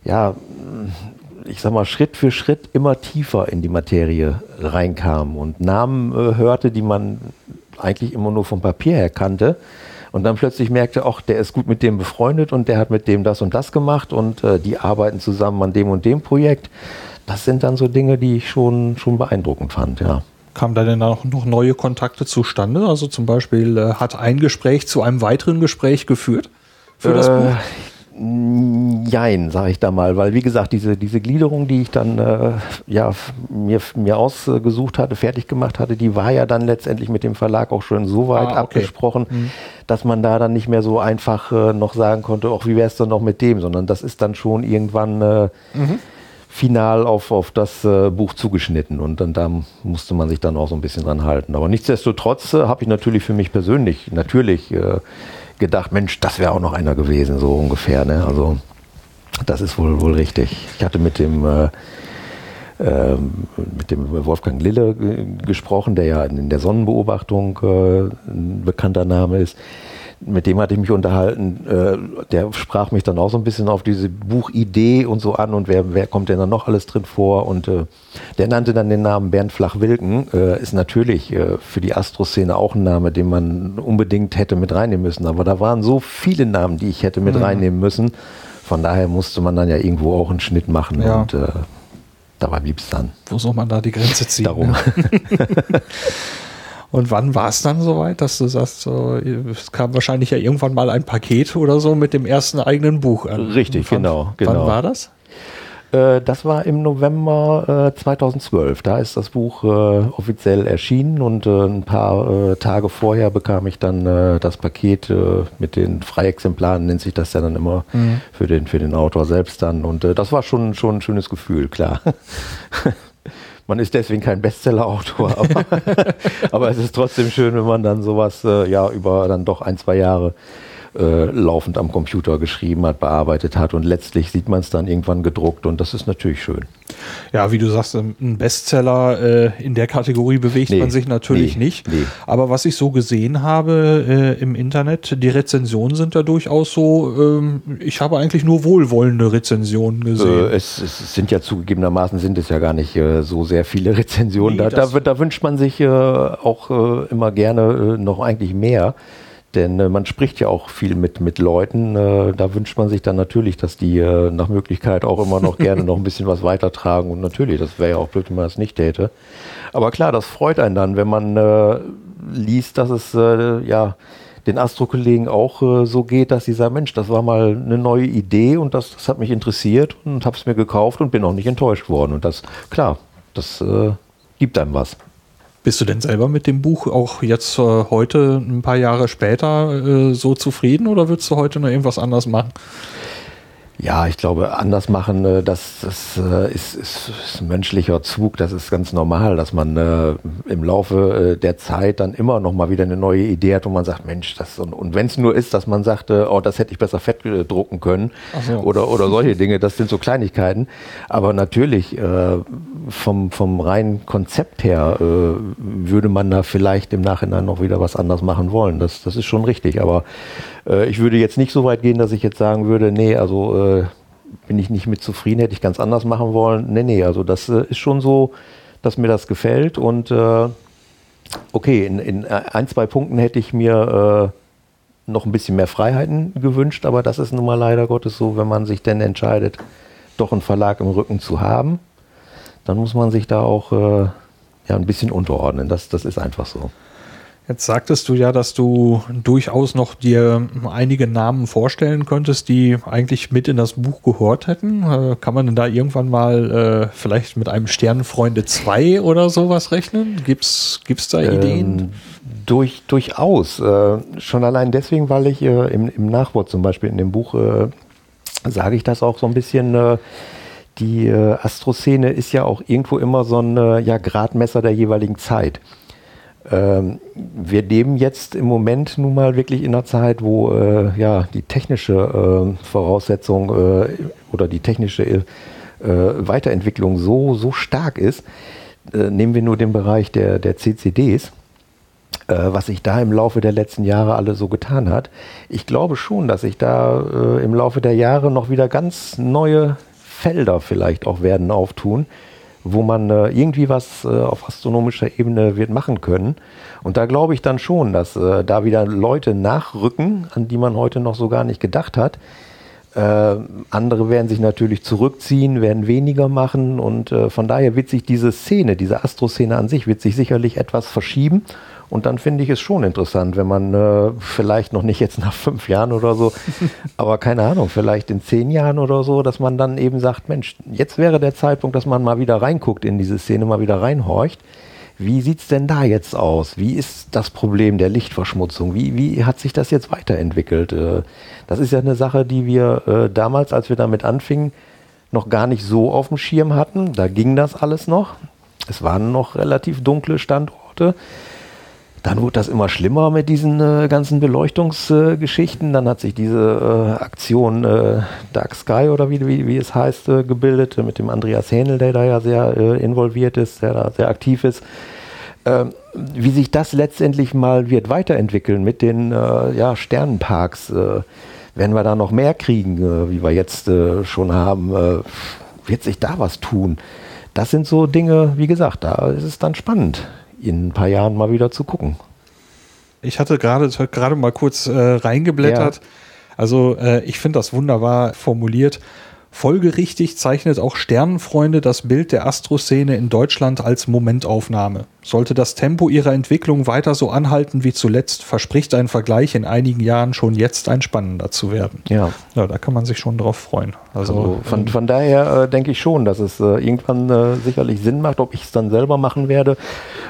ja, ich sag mal, Schritt für Schritt immer tiefer in die Materie reinkam und Namen äh, hörte, die man eigentlich immer nur vom Papier her kannte. Und dann plötzlich merkte, ach, der ist gut mit dem befreundet und der hat mit dem das und das gemacht und äh, die arbeiten zusammen an dem und dem Projekt. Das sind dann so Dinge, die ich schon, schon beeindruckend fand, ja. Kam da denn auch noch neue Kontakte zustande? Also zum Beispiel äh, hat ein Gespräch zu einem weiteren Gespräch geführt für das äh, Buch? Jein, sage ich da mal, weil wie gesagt, diese, diese Gliederung, die ich dann äh, ja, mir, mir ausgesucht hatte, fertig gemacht hatte, die war ja dann letztendlich mit dem Verlag auch schon so weit ah, okay. abgesprochen, mhm. dass man da dann nicht mehr so einfach äh, noch sagen konnte, auch wie wäre es denn noch mit dem, sondern das ist dann schon irgendwann äh, mhm final auf, auf das äh, Buch zugeschnitten und dann da musste man sich dann auch so ein bisschen dran halten. Aber nichtsdestotrotz äh, habe ich natürlich für mich persönlich natürlich äh, gedacht, Mensch, das wäre auch noch einer gewesen, so ungefähr. Ne? Also Das ist wohl, wohl richtig. Ich hatte mit dem, äh, äh, mit dem Wolfgang Lille äh, gesprochen, der ja in der Sonnenbeobachtung äh, ein bekannter Name ist mit dem hatte ich mich unterhalten. Äh, der sprach mich dann auch so ein bisschen auf diese Buchidee und so an und wer, wer kommt denn da noch alles drin vor? Und äh, der nannte dann den Namen Bernd Flach-Wilken. Äh, ist natürlich äh, für die Astro-Szene auch ein Name, den man unbedingt hätte mit reinnehmen müssen. Aber da waren so viele Namen, die ich hätte mit mhm. reinnehmen müssen. Von daher musste man dann ja irgendwo auch einen Schnitt machen ja. und äh, dabei blieb es dann. Wo soll man da die Grenze ziehen? Darum. Und wann war es dann soweit, dass du sagst, so, es kam wahrscheinlich ja irgendwann mal ein Paket oder so mit dem ersten eigenen Buch an. Richtig, wann, genau, genau. Wann war das? Äh, das war im November äh, 2012. Da ist das Buch äh, offiziell erschienen und äh, ein paar äh, Tage vorher bekam ich dann äh, das Paket mit den Freiexemplaren, nennt sich das ja dann immer mhm. für, den, für den Autor selbst dann. Und das war schon, schon ein schönes Gefühl, klar. man ist deswegen kein Bestseller-Autor, aber, aber, es ist trotzdem schön, wenn man dann sowas äh, ja über dann doch ein, zwei Jahre äh, laufend am Computer geschrieben hat, bearbeitet hat und letztlich sieht man es dann irgendwann gedruckt und das ist natürlich schön. Ja, wie du sagst, ein Bestseller äh, in der Kategorie bewegt nee, man sich natürlich nee, nicht. Nee. Aber was ich so gesehen habe äh, im Internet, die Rezensionen sind da durchaus so, ähm, ich habe eigentlich nur wohlwollende Rezensionen gesehen. Äh, es, es, sind ja zugegebenermaßen sind es ja gar nicht äh, so sehr viele Rezensionen. da, da, da, wünscht man sich auch immer gerne noch eigentlich mehr. Denn äh, man spricht ja auch viel mit, mit Leuten. Äh, da wünscht man sich dann natürlich, dass die äh, nach Möglichkeit auch immer noch gerne noch ein bisschen was weitertragen. Und natürlich, das wäre ja auch blöd, wenn man das nicht täte. Aber klar, das freut einen dann, wenn man äh, liest, dass es äh, ja den Astro-Kollegen auch äh, so geht, dass sie sagen, Mensch, das war mal eine neue Idee und das, das hat mich interessiert und habe es mir gekauft und bin auch nicht enttäuscht worden. Und das, klar, das gibt einem was. Bist du denn selber mit dem Buch auch jetzt äh, heute, ein paar Jahre später, äh, so zufrieden oder würdest du heute noch irgendwas anders machen? Ja, ich glaube, anders machen, äh, das, das äh, ist, ist, ist ein menschlicher Zug, das ist ganz normal, dass man äh, im Laufe äh, der Zeit dann immer noch mal wieder eine neue Idee hat, wo man sagt, Mensch, das und, und wenn es nur ist, dass man sagt, oh, das hätte ich besser fett drucken können so. oder, oder solche Dinge, das sind so Kleinigkeiten. Aber natürlich, äh, vom, vom reinen Konzept her äh, würde man da vielleicht im Nachhinein noch wieder was anders machen wollen. Das, das ist schon richtig, aber äh, ich würde jetzt nicht so weit gehen, dass ich jetzt sagen würde, nee, also äh, bin ich nicht mit zufrieden, hätte ich ganz anders machen wollen. Nee, nee, also das äh, ist schon so, dass mir das gefällt und äh, okay, in, in, ein, zwei Punkten hätte ich mir noch ein bisschen mehr Freiheiten gewünscht, aber das ist nun mal leider Gottes so, wenn man sich denn entscheidet, doch einen Verlag im Rücken zu haben, dann muss man sich da auch äh, ja, ein bisschen unterordnen. Das, das ist einfach so. Jetzt sagtest du ja, dass du durchaus noch dir einige Namen vorstellen könntest, die eigentlich mit in das Buch gehört hätten. Äh, kann man denn da irgendwann mal äh, vielleicht mit einem Sternenfreunde 2 oder sowas rechnen? Gibt's, gibt's da ähm, Ideen? Durch, durchaus. Äh, schon allein deswegen, weil ich äh, im, im, Nachwort zum Beispiel in dem Buch äh, sage ich das auch so ein bisschen äh, die äh, Astroszene ist ja auch irgendwo immer so ein äh, ja, Gradmesser der jeweiligen Zeit. Ähm, wir leben jetzt im Moment nun mal wirklich in einer Zeit, wo äh, ja die technische äh, Voraussetzung äh, oder die technische äh, Weiterentwicklung so, so stark ist. Äh, nehmen wir nur den Bereich der, der CCDs, äh, was sich da im Laufe der letzten Jahre alle so getan hat. Ich glaube schon, dass sich da im Laufe der Jahre noch wieder ganz neue Felder vielleicht auch werden auftun, wo man äh, irgendwie was äh, auf astronomischer Ebene wird machen können. Und da glaube ich dann schon, dass äh, da wieder Leute nachrücken, an die man heute noch so gar nicht gedacht hat. Äh, andere werden sich natürlich zurückziehen, werden weniger machen und äh, von daher wird sich diese Szene, diese Astroszene an sich, wird sich sicherlich etwas verschieben und dann finde ich es schon interessant, wenn man äh, vielleicht noch nicht jetzt nach fünf Jahren oder so, aber keine Ahnung, vielleicht in zehn Jahren oder so, dass man dann eben sagt, Mensch, jetzt wäre der Zeitpunkt, dass man mal wieder reinguckt in diese Szene, mal wieder reinhorcht. Wie sieht es denn da jetzt aus? Wie ist das Problem der Lichtverschmutzung? Wie, wie hat sich das jetzt weiterentwickelt? Äh, das ist ja eine Sache, die wir äh, damals, als wir damit anfingen, noch gar nicht so auf dem Schirm hatten. Da ging das alles noch. Es waren noch relativ dunkle Standorte. Dann wurde das immer schlimmer mit diesen äh, ganzen Beleuchtungsgeschichten. Äh, dann hat sich diese äh, Aktion äh, Dark Sky oder wie, wie, wie es heißt, äh, gebildet, mit dem Andreas Hähnel, der da ja sehr äh, involviert ist, der da sehr aktiv ist. Ähm, wie sich das letztendlich mal wird weiterentwickeln mit den ja, Sternenparks, werden wir da noch mehr kriegen, wie wir jetzt schon haben, wird sich da was tun. Das sind so Dinge, wie gesagt, da ist es dann spannend in ein paar Jahren mal wieder zu gucken. Ich hatte gerade gerade mal kurz äh, reingeblättert. Ja. Also äh, ich finde das wunderbar formuliert. Folgerichtig zeichnet auch Sternenfreunde das Bild der Astroszene in Deutschland als Momentaufnahme. Sollte das Tempo ihrer Entwicklung weiter so anhalten wie zuletzt, verspricht ein Vergleich in einigen Jahren schon jetzt ein spannender zu werden. Ja. Ja, da kann man sich schon drauf freuen. Also, also von, ähm, von daher äh, denke ich schon, dass es äh, irgendwann äh, sicherlich Sinn macht, ob ich es dann selber machen werde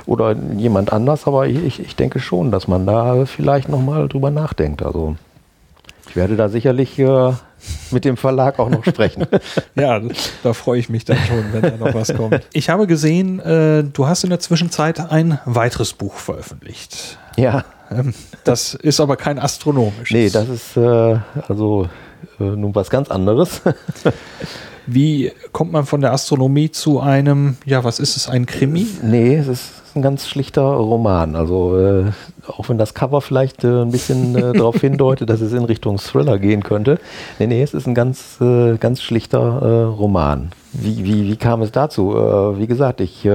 oder jemand anders, aber ich, ich denke schon, dass man da vielleicht nochmal drüber nachdenkt. Also ich werde da sicherlich äh, mit dem Verlag auch noch sprechen. ja, da freue ich mich dann schon, wenn da noch was kommt. Ich habe gesehen, äh, du hast in der Zwischenzeit ein weiteres Buch veröffentlicht. Ja. Ähm, das ist aber kein astronomisches. Nee, das ist äh, also äh, nun was ganz anderes. Wie kommt man von der Astronomie zu einem, ja, was ist es, ein Krimi? Nee, es ist ein ganz schlichter Roman. Also äh, auch wenn das Cover vielleicht äh, ein bisschen äh, darauf hindeutet, dass es in Richtung Thriller gehen könnte. Nee, nee, es ist ein ganz, äh, ganz schlichter äh, Roman. Wie, wie, wie kam es dazu? Äh, wie gesagt, ich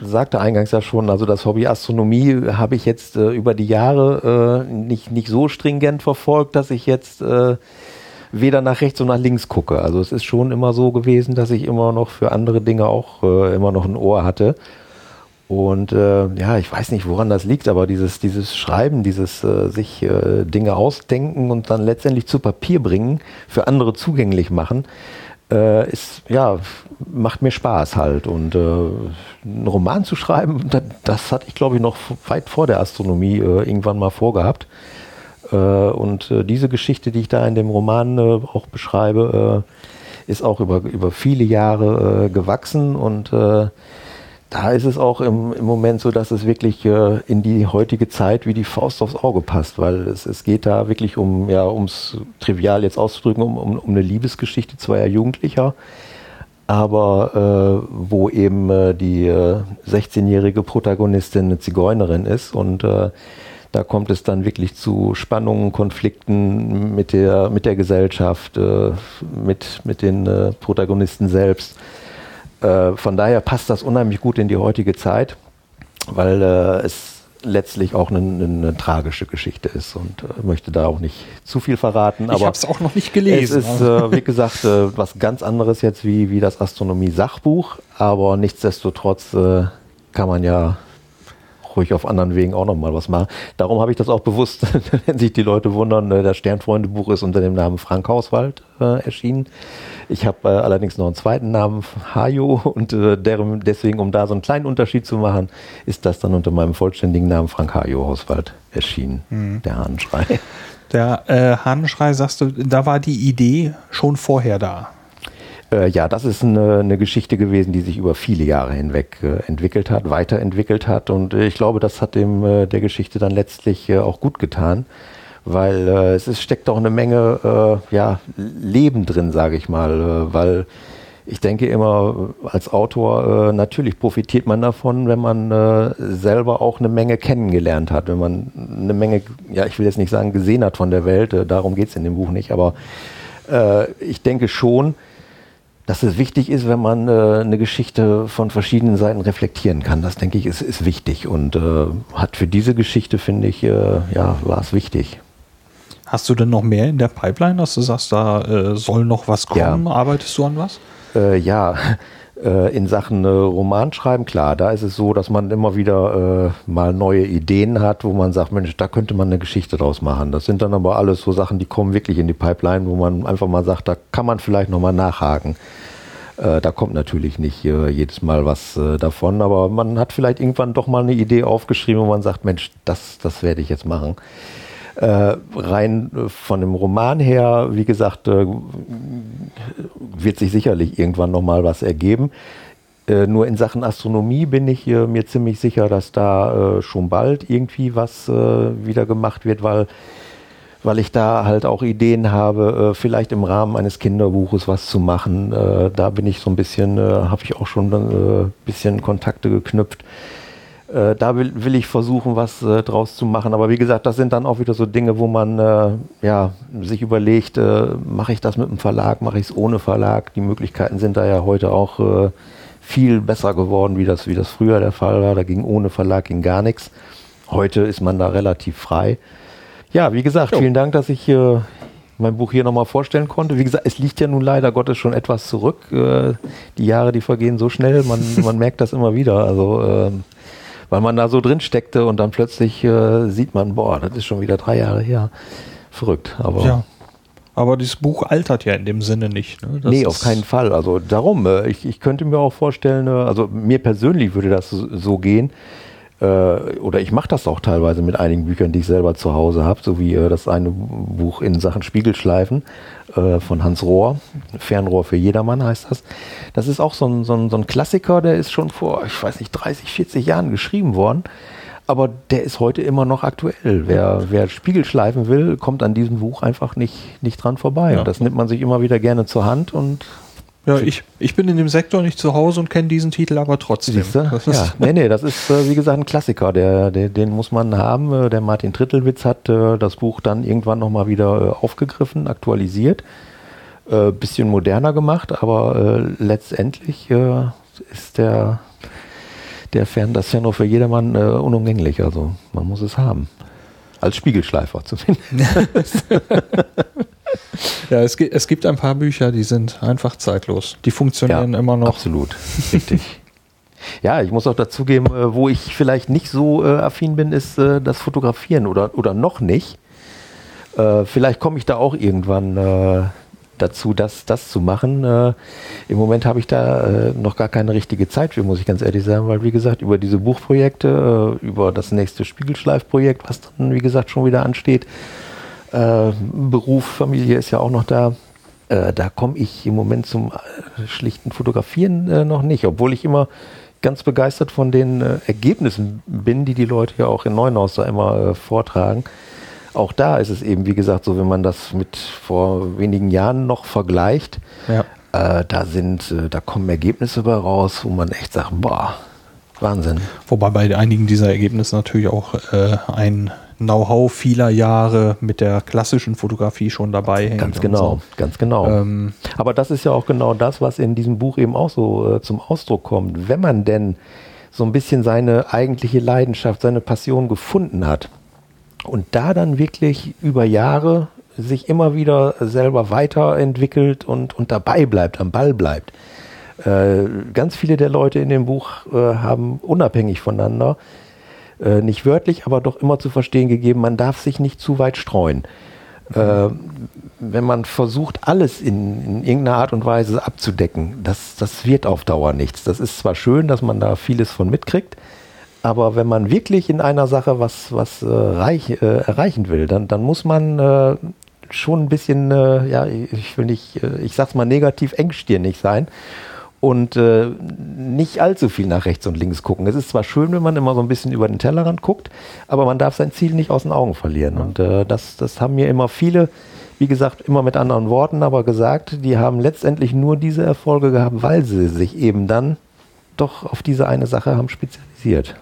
sagte eingangs ja schon, also das Hobby Astronomie habe ich jetzt über die Jahre nicht, nicht so stringent verfolgt, dass ich jetzt weder nach rechts noch nach links gucke. Also es ist schon immer so gewesen, dass ich immer noch für andere Dinge auch äh, immer noch ein Ohr hatte. Und äh, ja, ich weiß nicht, woran das liegt, aber dieses, dieses Schreiben, dieses äh, sich äh, Dinge ausdenken und dann letztendlich zu Papier bringen, für andere zugänglich machen, äh, ist, ja, macht mir Spaß halt. Und äh, einen Roman zu schreiben, das, das hatte ich, glaube ich, noch weit vor der Astronomie äh, irgendwann mal vorgehabt. Äh, und äh, diese Geschichte, die ich da in dem Roman äh, auch beschreibe, ist auch über, über viele Jahre gewachsen und da ist es auch im, im Moment so, dass es wirklich äh, in die heutige Zeit wie die Faust aufs Auge passt, weil es, es geht da wirklich um, ja, ums trivial jetzt auszudrücken, um, um, um eine Liebesgeschichte zweier Jugendlicher, aber äh, wo eben äh, die 16-jährige Protagonistin eine Zigeunerin ist und da kommt es dann wirklich zu Spannungen, Konflikten mit der, mit der Gesellschaft, äh, mit, mit den äh, Protagonisten selbst. Äh, von daher passt das unheimlich gut in die heutige Zeit, weil äh, es letztlich auch eine, eine, tragische Geschichte ist und äh, möchte da auch nicht zu viel verraten. ich habe es auch noch nicht gelesen. Es ist, äh, wie gesagt, äh, was ganz anderes jetzt wie, wie das Astronomie-Sachbuch, aber nichtsdestotrotz äh, kann man ja ruhig auf anderen Wegen auch nochmal was machen. Darum habe ich das auch bewusst, wenn sich die Leute wundern, äh, das Sternfreunde-Buch ist unter dem Namen Frank Hauswald äh, erschienen. Ich habe äh, allerdings noch einen zweiten Namen, Hajo, und äh, deren, deswegen, um da so einen kleinen Unterschied zu machen, ist das dann unter meinem vollständigen Namen Frank Hajo Hauswald erschienen, mhm. der Hahnenschrei. Der äh, Hahnenschrei, sagst du, da war die Idee schon vorher da. Äh, ja, das ist eine, eine, Geschichte gewesen, die sich über viele Jahre hinweg äh, entwickelt hat, weiterentwickelt hat. Und äh, ich glaube, das hat dem äh, der Geschichte dann letztlich äh, auch gut getan, weil äh, es ist, steckt auch eine Menge ja, Leben drin, sage ich mal, weil ich denke immer, als Autor, äh, natürlich profitiert man davon, wenn man äh, selber auch eine Menge kennengelernt hat, wenn man eine Menge, ja, ich will jetzt nicht sagen, gesehen hat von der Welt, äh, darum geht es in dem Buch nicht, aber ich denke schon, dass es wichtig ist, wenn man äh, eine Geschichte von verschiedenen Seiten reflektieren kann. Das denke ich ist, ist wichtig und äh, hat für diese Geschichte, finde ich, äh, ja, war es wichtig. Hast du denn noch mehr in der Pipeline, dass du sagst, da äh, soll noch was kommen? Ja. Arbeitest du an was? Äh, ja, in Sachen Romanschreiben, klar, da ist es so, dass man immer wieder mal neue Ideen hat, wo man sagt, Mensch, da könnte man eine Geschichte draus machen. Das sind dann aber alles so Sachen, die kommen wirklich in die Pipeline, wo man einfach mal sagt, da kann man vielleicht nochmal nachhaken. Äh, da kommt natürlich nicht äh, jedes Mal was äh, davon, aber man hat vielleicht irgendwann doch mal eine Idee aufgeschrieben, wo man sagt, Mensch, das, das werde ich jetzt machen. Äh, rein äh, von dem Roman her, wie gesagt, äh, wird sich sicherlich irgendwann noch mal was ergeben. Äh, nur in Sachen Astronomie bin ich mir ziemlich sicher, dass da äh, schon bald irgendwie was äh, wieder gemacht wird, weil, weil ich da halt auch Ideen habe, vielleicht im Rahmen eines Kinderbuches was zu machen. Da bin ich so ein bisschen, habe ich auch schon ein bisschen Kontakte geknüpft. Da will, will ich versuchen, was draus zu machen. Aber wie gesagt, das sind dann auch wieder so Dinge, wo man ja, sich überlegt, mache ich das mit dem Verlag, mache ich es ohne Verlag. Die Möglichkeiten sind da ja heute auch viel besser geworden, wie das, wie das früher der Fall war. Da ging ohne Verlag ging gar nichts. Heute ist man da relativ frei. Ja, wie gesagt, jo. vielen Dank, dass ich äh, mein Buch hier nochmal vorstellen konnte. Wie gesagt, es liegt ja nun leider Gottes schon etwas zurück. Äh, die Jahre, die vergehen so schnell, man, man merkt das immer wieder. Also, äh, weil man da so drin steckte und dann plötzlich äh, sieht man, boah, das ist schon wieder drei Jahre her. Verrückt, aber. Ja. Aber dieses Buch altert ja in dem Sinne nicht. Ne? Das nee, auf keinen Fall. Also darum, äh, ich, ich könnte mir auch vorstellen, äh, also mir persönlich würde das so gehen, oder ich mache das auch teilweise mit einigen Büchern, die ich selber zu Hause habe, so wie das eine Buch in Sachen Spiegelschleifen von Hans Rohr, Fernrohr für jedermann heißt das. Das ist auch so ein, so ein, so ein Klassiker, der ist schon vor, ich weiß nicht, 30, 40 Jahren geschrieben worden aber der ist heute immer noch aktuell. Wer, wer Spiegel schleifen will, kommt an diesem Buch einfach nicht, nicht dran vorbei. Ja. Und das nimmt man sich immer wieder gerne zur Hand und ja, ich, ich bin in dem Sektor nicht zu Hause und kenne diesen Titel aber trotzdem. Siehste? Ja, nee, nee, das ist äh, wie gesagt ein Klassiker, der, der, den muss man haben. Äh, der Martin Trittelwitz hat äh, das Buch dann irgendwann nochmal wieder aufgegriffen, aktualisiert, bisschen moderner gemacht, aber letztendlich ist der der Fern, das Fernrohr für jedermann unumgänglich. Also man muss es haben. Als Spiegelschleifer zumindest. ja, es, gibt, es gibt ein paar Bücher, die sind einfach zeitlos. Die funktionieren ja, immer noch. Absolut, richtig. Ja, ich muss auch dazugeben, äh, wo ich vielleicht nicht so äh, affin bin, ist äh, das Fotografieren oder, oder noch nicht. Äh, vielleicht komme ich da auch irgendwann dazu, das, das zu machen. Im Moment habe ich da noch gar keine richtige Zeit für, muss ich ganz ehrlich sagen, weil wie gesagt, über diese Buchprojekte, über das nächste Spiegelschleifprojekt, was dann wie gesagt schon wieder ansteht, äh, Beruf, Familie ist ja auch noch da. Äh, da komme ich im Moment zum äh, schlichten Fotografieren noch nicht, obwohl ich immer ganz begeistert von den Ergebnissen bin, die die Leute ja auch in Neuenhaus da immer vortragen auch da ist es eben, wie gesagt, so, wenn man das mit vor wenigen Jahren noch vergleicht, ja. äh, da sind, äh, da kommen Ergebnisse bei raus, wo man echt sagt, boah, Wahnsinn. Wobei bei einigen dieser Ergebnisse natürlich auch äh, ein Know-how vieler Jahre mit der klassischen Fotografie schon dabei hängt. Ganz genau, so. ganz genau. Ähm, Aber das ist ja auch genau das, was in diesem Buch eben auch so äh, zum Ausdruck kommt. Wenn man denn so ein bisschen seine eigentliche Leidenschaft, seine Passion gefunden hat, und da dann wirklich über Jahre sich immer wieder selber weiterentwickelt und, und dabei bleibt, am Ball bleibt. Äh, ganz viele der Leute in dem Buch äh, haben unabhängig voneinander, äh, nicht wörtlich, aber doch immer zu verstehen gegeben, man darf sich nicht zu weit streuen. Äh, wenn man versucht, alles in, in, irgendeiner Art und Weise abzudecken, das, das wird auf Dauer nichts. Das ist zwar schön, dass man da vieles von mitkriegt, aber wenn man wirklich in einer Sache was, was äh, reich, äh, erreichen will, dann, dann muss man äh, schon ein bisschen, äh, ja, ich will nicht, äh, ich sag's mal negativ engstirnig sein und äh, nicht allzu viel nach rechts und links gucken. Es ist zwar schön, wenn man immer so ein bisschen über den Tellerrand guckt, aber man darf sein Ziel nicht aus den Augen verlieren. Und das, das haben mir immer viele, wie gesagt, immer mit anderen Worten, aber gesagt, die haben letztendlich nur diese Erfolge gehabt, weil sie sich eben dann doch auf diese eine Sache haben spezialisiert.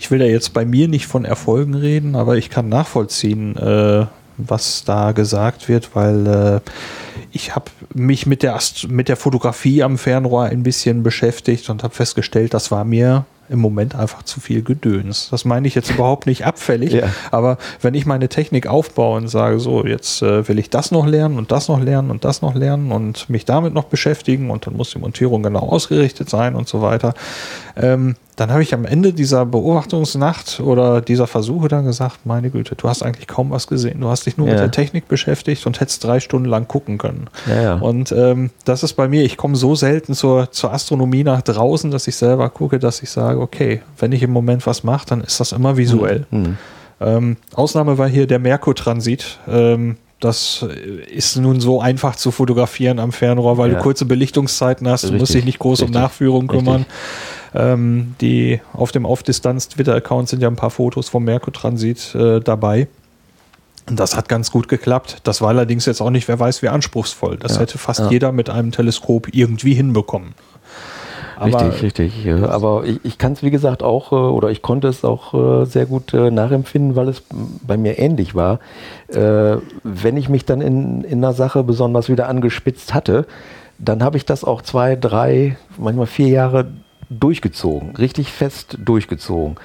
Ich will da jetzt bei mir nicht von Erfolgen reden, aber ich kann nachvollziehen, äh, was da gesagt wird, weil äh, ich habe mich mit der, Ast mit der Fotografie am Fernrohr ein bisschen beschäftigt und habe festgestellt, das war mir im Moment einfach zu viel Gedöns. Das meine ich jetzt überhaupt nicht abfällig, ja. aber wenn ich meine Technik aufbaue und sage, so, jetzt äh, will ich das noch lernen und das noch lernen und das noch lernen und mich damit noch beschäftigen und dann muss die Montierung genau ausgerichtet sein und so weiter, ähm, dann habe ich am Ende dieser Beobachtungsnacht oder dieser Versuche dann gesagt, meine Güte, du hast eigentlich kaum was gesehen. Du hast dich nur ja. mit der Technik beschäftigt und hättest drei Stunden lang gucken können. Ja, ja. Und ähm, das ist bei mir, ich komme so selten zur, zur Astronomie nach draußen, dass ich selber gucke, dass ich sage, okay, wenn ich im Moment was mache, dann ist das immer visuell. Mhm. Ähm, Ausnahme war hier der Merkur-Transit. Ähm, Das ist nun so einfach zu fotografieren am Fernrohr, weil du kurze Belichtungszeiten hast. Du musst Richtig, dich nicht groß richtig, um Nachführung richtig. Ähm, die auf dem Auf-Distanz Twitter-Account sind ja ein paar Fotos vom Merco-Transit äh, dabei. Und das hat ganz gut geklappt. Das war allerdings jetzt auch nicht, wer weiß, wie anspruchsvoll. Das Ja, hätte fast ja. jeder mit einem Teleskop irgendwie hinbekommen. Aber richtig, richtig. Ja, Aber ich, ich kann es, wie gesagt, auch, äh, oder ich konnte es auch äh, sehr gut äh, nachempfinden, weil es bei mir ähnlich war. Wenn ich mich dann in, in einer Sache besonders wieder angespitzt hatte, dann habe ich das auch zwei, drei, manchmal vier Jahre durchgezogen, richtig fest durchgezogen.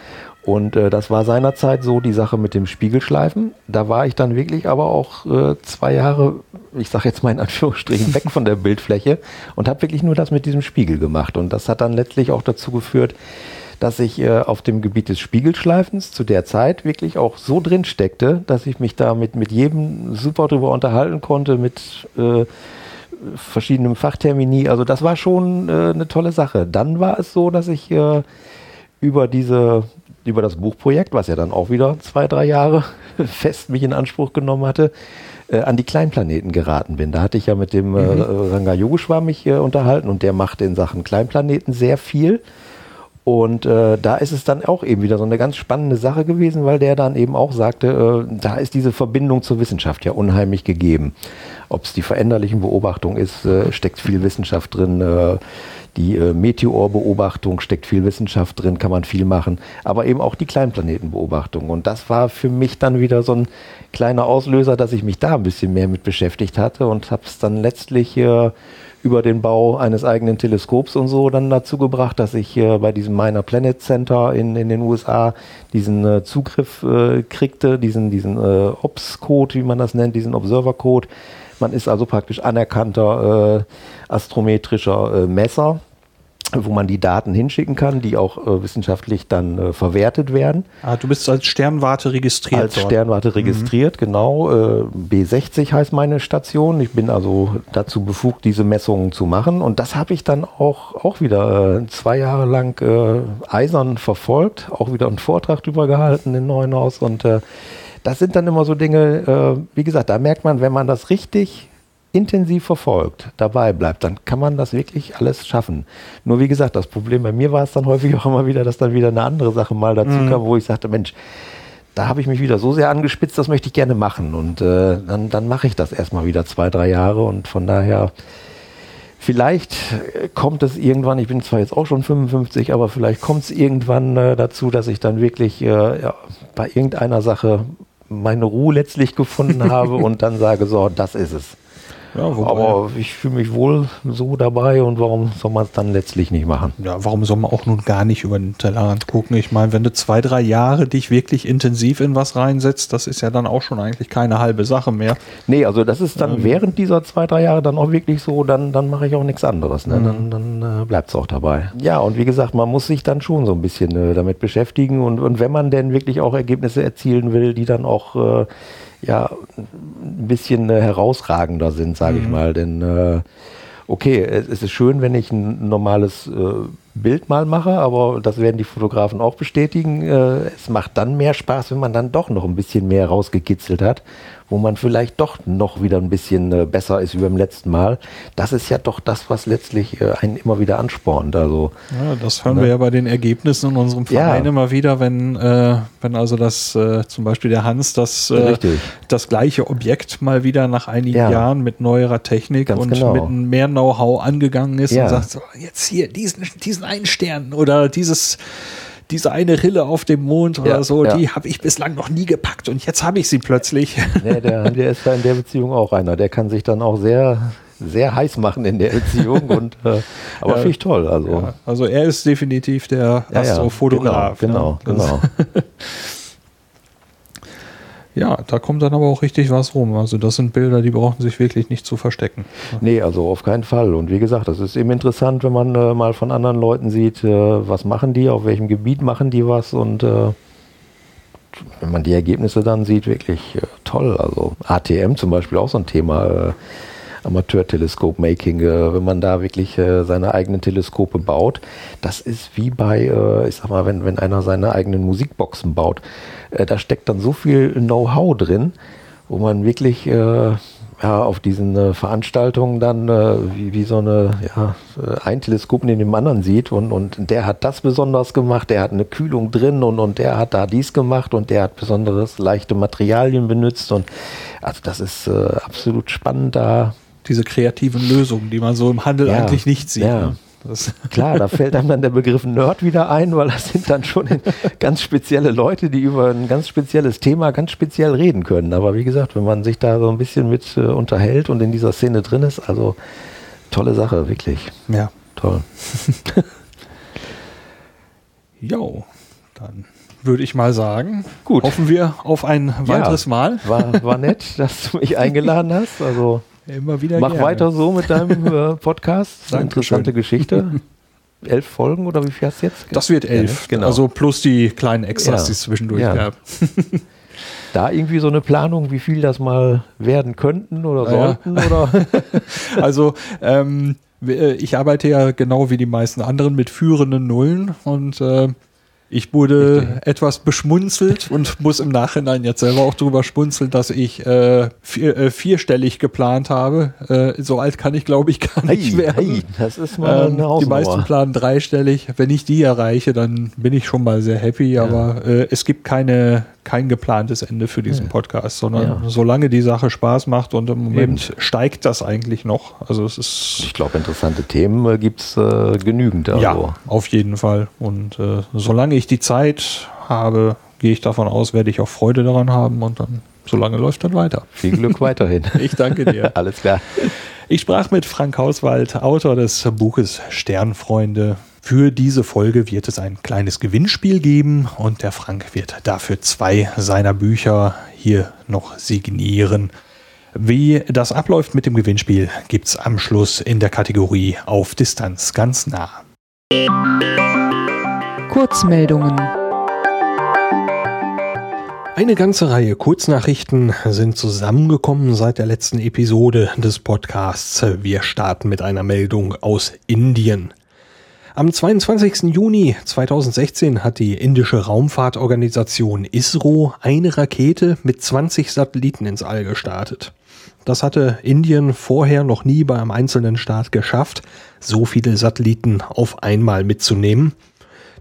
Und äh, das war seinerzeit so die Sache mit dem Spiegelschleifen. Da war ich dann wirklich aber auch äh, zwei Jahre, ich sage jetzt mal in Anführungsstrichen, weg von der Bildfläche und habe wirklich nur das mit diesem Spiegel gemacht. Und das hat dann letztlich auch dazu geführt, dass ich äh, auf dem Gebiet des Spiegelschleifens zu der Zeit wirklich auch so drin steckte, dass ich mich da mit, mit jedem super drüber unterhalten konnte, mit äh, verschiedenen Fachtermini. Also das war schon äh, eine tolle Sache. Dann war es so, dass ich äh, über diese über das Buchprojekt, was ja dann auch wieder zwei, drei Jahre fest mich in Anspruch genommen hatte, äh, an die Kleinplaneten geraten bin. Da hatte ich ja mit dem äh, Ranga Yogeshwar mich äh, unterhalten und der macht in Sachen Kleinplaneten sehr viel. Und äh, da ist es dann auch eben wieder so eine ganz spannende Sache gewesen, weil der dann eben auch sagte, äh, da ist diese Verbindung zur Wissenschaft ja unheimlich gegeben. Ob es die veränderlichen Beobachtung ist, äh, steckt viel Wissenschaft drin. Äh, die äh, Meteorbeobachtung steckt viel Wissenschaft drin, kann man viel machen. Aber eben auch die Kleinplanetenbeobachtung. Und das war für mich dann wieder so ein kleiner Auslöser, dass ich mich da ein bisschen mehr mit beschäftigt hatte und habe es dann letztlich äh, über den Bau eines eigenen Teleskops und so dann dazu gebracht, dass ich äh, bei diesem Minor Planet Center in, in den USA diesen äh, Zugriff äh, kriegte, diesen, diesen äh, OPS-Code, wie man das nennt, diesen Observer-Code. Man ist also praktisch anerkannter äh, astrometrischer äh, Messer, wo man die Daten hinschicken kann, die auch äh, wissenschaftlich dann äh, verwertet werden. ah, du bist als Sternwarte registriert. Als dort. Sternwarte registriert, genau. Äh, B60 heißt meine Station. Ich bin also dazu befugt, diese Messungen zu machen. Und das habe ich dann auch, auch wieder äh, zwei Jahre lang äh, eisern verfolgt, auch wieder einen Vortrag drüber gehalten in Neuenhaus. Und äh, das sind dann immer so Dinge, wie gesagt, da merkt man, wenn man das richtig intensiv verfolgt, dabei bleibt, dann kann man das wirklich alles schaffen. Nur wie gesagt, das Problem bei mir war es dann häufig auch immer wieder, dass dann wieder eine andere Sache mal dazu kam, wo ich sagte, Mensch, da habe ich mich wieder so sehr angespitzt, das möchte ich gerne machen. Und äh, dann, dann mache ich das erstmal wieder zwei, drei Jahre und von daher, vielleicht kommt es irgendwann, ich bin zwar jetzt auch schon 55, aber vielleicht kommt es irgendwann äh, dazu, dass ich dann wirklich äh, ja, bei irgendeiner Sache meine Ruhe letztlich gefunden habe und dann sage, so, das ist es. Ja, wobei- Aber ich fühle mich wohl so dabei und warum soll man es dann letztlich nicht machen? Ja, warum soll man auch nun gar nicht über den Tellerrand gucken? Ich meine, wenn du zwei, drei Jahre dich wirklich intensiv in was reinsetzt, das ist ja dann auch schon eigentlich keine halbe Sache mehr. Nee, also das ist dann während dieser zwei, drei Jahre dann auch wirklich so, dann, dann mache ich auch nichts anderes. Ne? Dann, dann äh, bleibt es auch dabei. Ja, und wie gesagt, man muss sich dann schon so ein bisschen äh, damit beschäftigen und, und wenn man denn wirklich auch Ergebnisse erzielen will, die dann auch äh, ja, ein bisschen äh, herausragender sind, sage ich mal. Denn äh, okay, es es ist schön, wenn ich ein normales äh, Bild mal mache, aber das werden die Fotografen auch bestätigen. Äh, es macht dann mehr Spaß, wenn man dann doch noch ein bisschen mehr rausgekitzelt hat, wo man vielleicht doch noch wieder ein bisschen äh, besser ist wie beim letzten Mal. Das ist ja doch das, was letztlich äh, einen immer wieder anspornt. Also Ja, das hören wir ja bei den Ergebnissen in unserem Ja. Verein immer wieder, wenn, äh, wenn also das äh, zum Beispiel der Hans das, äh, das gleiche Objekt mal wieder nach einigen Ja. Jahren mit neuerer Technik Ganz und genau. mit mehr Know-how angegangen ist Ja. und sagt, so, jetzt hier diesen, diesen einen Stern oder dieses diese eine Rille auf dem Mond oder Ja, so, ja. die habe ich bislang noch nie gepackt und jetzt habe ich sie plötzlich. Nee, der, der ist da in der Beziehung auch einer. Der kann sich dann auch sehr, sehr heiß machen in der Beziehung. Und, äh, aber Ja. finde ich toll. Also, Ja, also er ist definitiv der Ja, ja, Astrofotograf. Genau, ne? genau. Genau. Ja, da kommt dann aber auch richtig was rum. Also das sind Bilder, die brauchen sich wirklich nicht zu verstecken. Nee, also auf keinen Fall. Und wie gesagt, das ist eben interessant, wenn man äh, mal von anderen Leuten sieht, äh, was machen die, auf welchem Gebiet machen die was und äh, wenn man die Ergebnisse dann sieht, wirklich äh, toll. Also ATM zum Beispiel auch so ein Thema. Äh, Amateur-Teleskop-Making, äh, wenn man da wirklich äh, seine eigenen Teleskope baut, das ist wie bei, äh, ich sag mal, wenn, wenn einer seine eigenen Musikboxen baut, äh, da steckt dann so viel Know-how drin, wo man wirklich äh, ja, auf diesen äh, Veranstaltungen dann äh, wie, wie so eine, ja, äh, ein Teleskop neben dem anderen sieht und, und der hat das besonders gemacht, der hat eine Kühlung drin und, und der hat da dies gemacht und der hat besonderes leichte Materialien benutzt und also das ist äh, absolut spannend da. Diese kreativen Lösungen, die man so im Handel Ja, eigentlich nicht sieht. ja. Ne? Klar, da fällt einem dann der Begriff Nerd wieder ein, weil das sind dann schon ganz spezielle Leute, die über ein ganz spezielles Thema ganz speziell reden können. Aber wie gesagt, wenn man sich da so ein bisschen mit äh, unterhält und in dieser Szene drin ist, also tolle Sache, wirklich ja. toll. Jo, dann würde ich mal sagen, Gut. hoffen wir auf ein weiteres Mal. War, war nett, dass du mich eingeladen hast. Also Immer wieder mach gerne. weiter so mit deinem äh, Podcast. Das ist eine interessante Geschichte. Elf Folgen oder wie viel hast du jetzt? Das wird elf, Ja, genau. Also plus die kleinen Extras, Ja. die es zwischendurch Ja. gab. da irgendwie so eine Planung, wie viel das mal werden könnten oder Ja. sollten? Oder? Also ähm, äh, ich arbeite ja genau wie die meisten anderen mit führenden Nullen und äh, ich wurde Richtig. etwas beschmunzelt und muss im Nachhinein jetzt selber auch drüber schmunzeln, dass ich äh, vier, äh, vierstellig geplant habe. Äh, so alt kann ich, glaube ich, gar nicht werden. das ist mal Ähm, eine die meisten planen dreistellig. Wenn ich die erreiche, dann bin ich schon mal sehr happy. Aber äh, es gibt keine, kein geplantes Ende für diesen Podcast, sondern Ja. solange die Sache Spaß macht und im Moment steigt das eigentlich noch. Also es ist Ich glaube, interessante Themen äh, gibt es äh, genügend. Also. ja auf jeden Fall. Und äh, solange ich die Zeit habe, gehe ich davon aus, werde ich auch Freude daran haben und dann solange läuft dann weiter. Viel Glück weiterhin. Ich danke dir. Alles klar. Ich sprach mit Frank Hauswald, Autor des Buches Sternfreunde. Für diese Folge wird es ein kleines Gewinnspiel geben und der Frank wird dafür zwei seiner Bücher hier noch signieren. Wie das abläuft mit dem Gewinnspiel gibt's am Schluss in der Kategorie Auf Distanz ganz nah. Kurzmeldungen. Eine ganze Reihe Kurznachrichten sind zusammengekommen seit der letzten Episode des Podcasts. Wir starten mit einer Meldung aus Indien. Am 22. Juni 2016 hat die indische Raumfahrtorganisation ISRO eine Rakete mit 20 Satelliten ins All gestartet. Das hatte Indien vorher noch nie bei einem einzelnen Staat geschafft, so viele Satelliten auf einmal mitzunehmen.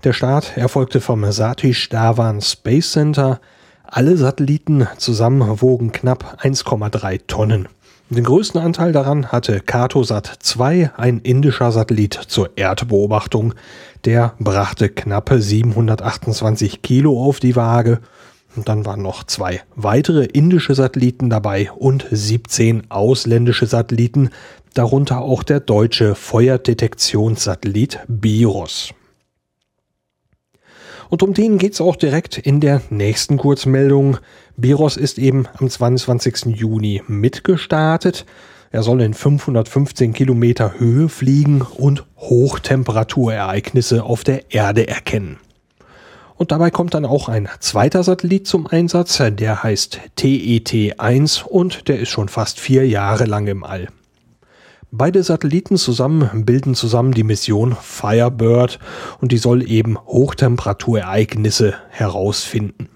Der Start erfolgte vom Satish Dhawan Space Center. Alle Satelliten zusammen wogen knapp 1,3 Tonnen. Den größten Anteil daran hatte Cartosat 2, ein indischer Satellit zur Erdbeobachtung. Der brachte knappe 728 Kilo auf die Waage. Und dann waren noch zwei weitere indische Satelliten dabei und 17 ausländische Satelliten, darunter auch der deutsche Feuerdetektionssatellit BIROS. Und um den geht's auch direkt in der nächsten Kurzmeldung. Biros ist eben am 22. Juni mitgestartet. Er soll in 515 Kilometer Höhe fliegen und Hochtemperaturereignisse auf der Erde erkennen. Und dabei kommt dann auch ein zweiter Satellit zum Einsatz, der heißt TET-1 und der ist schon fast vier Jahre lang im All. Beide Satelliten zusammen bilden zusammen die Mission Firebird und die soll eben Hochtemperaturereignisse herausfinden.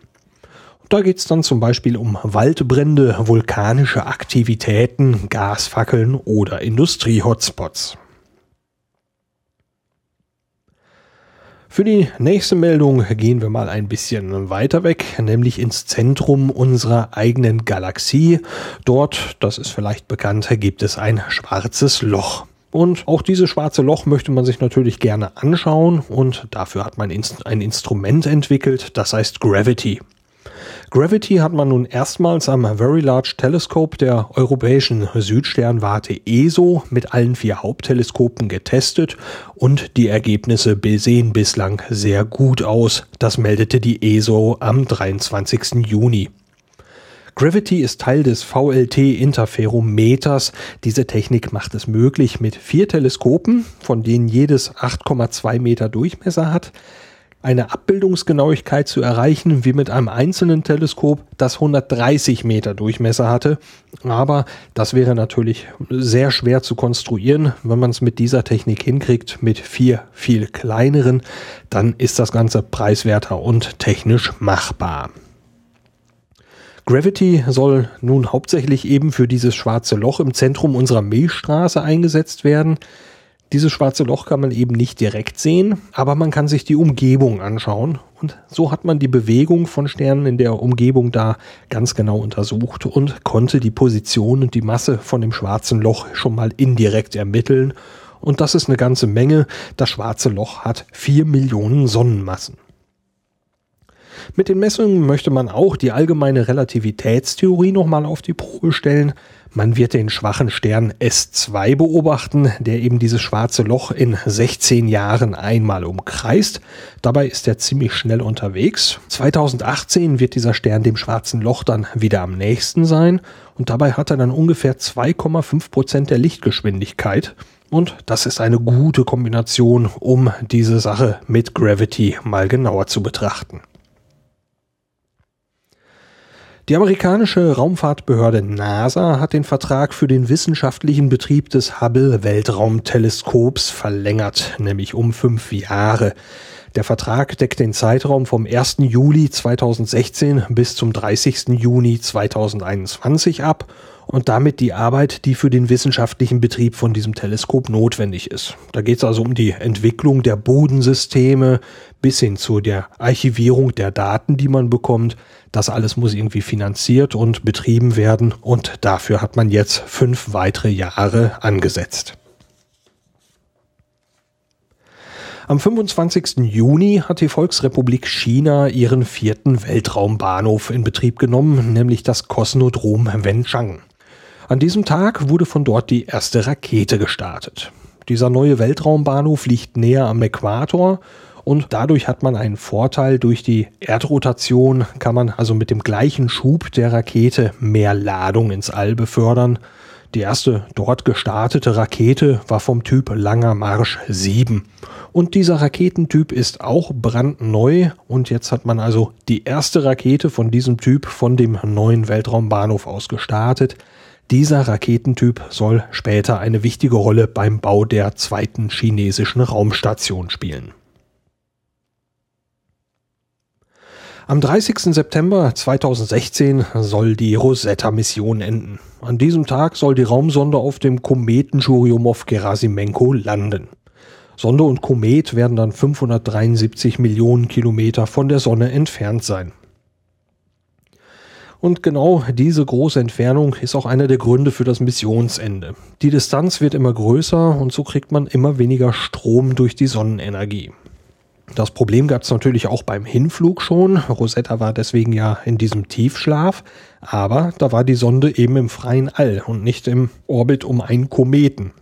Und da geht es dann zum Beispiel um Waldbrände, vulkanische Aktivitäten, Gasfackeln oder Industrie-Hotspots. Für die nächste Meldung gehen wir mal ein bisschen weiter weg, nämlich ins Zentrum unserer eigenen Galaxie. Dort, das ist vielleicht bekannt, gibt es ein schwarzes Loch. Und auch dieses schwarze Loch möchte man sich natürlich gerne anschauen und dafür hat man ein Instrument entwickelt, das heißt Gravity. Gravity hat man nun erstmals am Very Large Telescope der europäischen Südsternwarte ESO mit allen vier Hauptteleskopen getestet und die Ergebnisse sehen bislang sehr gut aus. Das meldete die ESO am 23. Juni. Gravity ist Teil des VLT-Interferometers. Diese Technik macht es möglich, mit vier Teleskopen, von denen jedes 8,2 Meter Durchmesser hat, eine Abbildungsgenauigkeit zu erreichen, wie mit einem einzelnen Teleskop, das 130 Meter Durchmesser hatte. Aber das wäre natürlich sehr schwer zu konstruieren. Wenn man es mit dieser Technik hinkriegt, mit vier viel kleineren, dann ist das Ganze preiswerter und technisch machbar. Gravity soll nun hauptsächlich eben für dieses schwarze Loch im Zentrum unserer Milchstraße eingesetzt werden. Dieses schwarze Loch kann man eben nicht direkt sehen, aber man kann sich die Umgebung anschauen. Und so hat man die Bewegung von Sternen in der Umgebung da ganz genau untersucht und konnte die Position und die Masse von dem schwarzen Loch schon mal indirekt ermitteln. Und das ist eine ganze Menge. Das schwarze Loch hat vier Millionen Sonnenmassen. Mit den Messungen möchte man auch die allgemeine Relativitätstheorie nochmal auf die Probe stellen. Man wird den schwachen Stern S2 beobachten, der eben dieses schwarze Loch in 16 Jahren einmal umkreist. Dabei ist er ziemlich schnell unterwegs. 2018 wird dieser Stern dem schwarzen Loch dann wieder am nächsten sein und dabei hat er dann ungefähr 2,5 Prozent der Lichtgeschwindigkeit. Und das ist eine gute Kombination, um diese Sache mit Gravity mal genauer zu betrachten. Die amerikanische Raumfahrtbehörde NASA hat den Vertrag für den wissenschaftlichen Betrieb des Hubble Weltraumteleskops verlängert, nämlich um fünf Jahre. Der Vertrag deckt den Zeitraum vom 1. Juli 2016 bis zum 30. Juni 2021 ab und damit die Arbeit, die für den wissenschaftlichen Betrieb von diesem Teleskop notwendig ist. Da geht es also um die Entwicklung der Bodensysteme bis hin zu der Archivierung der Daten, die man bekommt. Das alles muss irgendwie finanziert und betrieben werden und dafür hat man jetzt fünf weitere Jahre angesetzt. Am 25. Juni hat die Volksrepublik China ihren vierten Weltraumbahnhof in Betrieb genommen, nämlich das Kosmodrom Wenchang. An diesem Tag wurde von dort die erste Rakete gestartet. Dieser neue Weltraumbahnhof liegt näher am Äquator und dadurch hat man einen Vorteil. Durch die Erdrotation kann man also mit dem gleichen Schub der Rakete mehr Ladung ins All befördern. Die erste dort gestartete Rakete war vom Typ Langer Marsch 7. Und dieser Raketentyp ist auch brandneu und jetzt hat man also die erste Rakete von diesem Typ von dem neuen Weltraumbahnhof aus gestartet. Dieser Raketentyp soll später eine wichtige Rolle beim Bau der zweiten chinesischen Raumstation spielen. Am 30. September 2016 soll die Rosetta-Mission enden. An diesem Tag soll die Raumsonde auf dem Kometen Churyumov-Gerasimenko landen. Sonde und Komet werden dann 573 Millionen Kilometer von der Sonne entfernt sein. Und genau diese große Entfernung ist auch einer der Gründe für das Missionsende. Die Distanz wird immer größer und so kriegt man immer weniger Strom durch die Sonnenenergie. Das Problem gab es natürlich auch beim Hinflug schon. Rosetta war deswegen ja in diesem Tiefschlaf, aber da war die Sonde eben im freien All und nicht im Orbit um einen Kometen.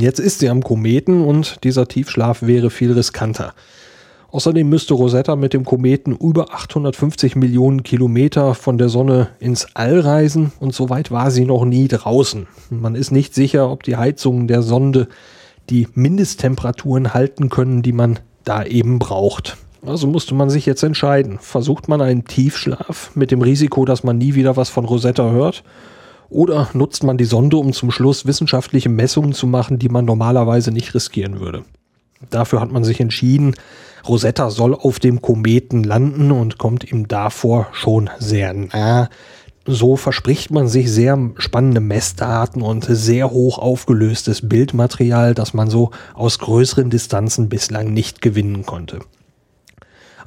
Jetzt ist sie am Kometen und dieser Tiefschlaf wäre viel riskanter. Außerdem müsste Rosetta mit dem Kometen über 850 Millionen Kilometer von der Sonne ins All reisen und so weit war sie noch nie draußen. Man ist nicht sicher, ob die Heizungen der Sonde die Mindesttemperaturen halten können, die man da eben braucht. Also musste man sich jetzt entscheiden. Versucht man einen Tiefschlaf mit dem Risiko, dass man nie wieder was von Rosetta hört? Oder nutzt man die Sonde, um zum Schluss wissenschaftliche Messungen zu machen, die man normalerweise nicht riskieren würde? Dafür hat man sich entschieden, Rosetta soll auf dem Kometen landen und kommt ihm davor schon sehr nah. So verspricht man sich sehr spannende Messdaten und sehr hoch aufgelöstes Bildmaterial, das man so aus größeren Distanzen bislang nicht gewinnen konnte.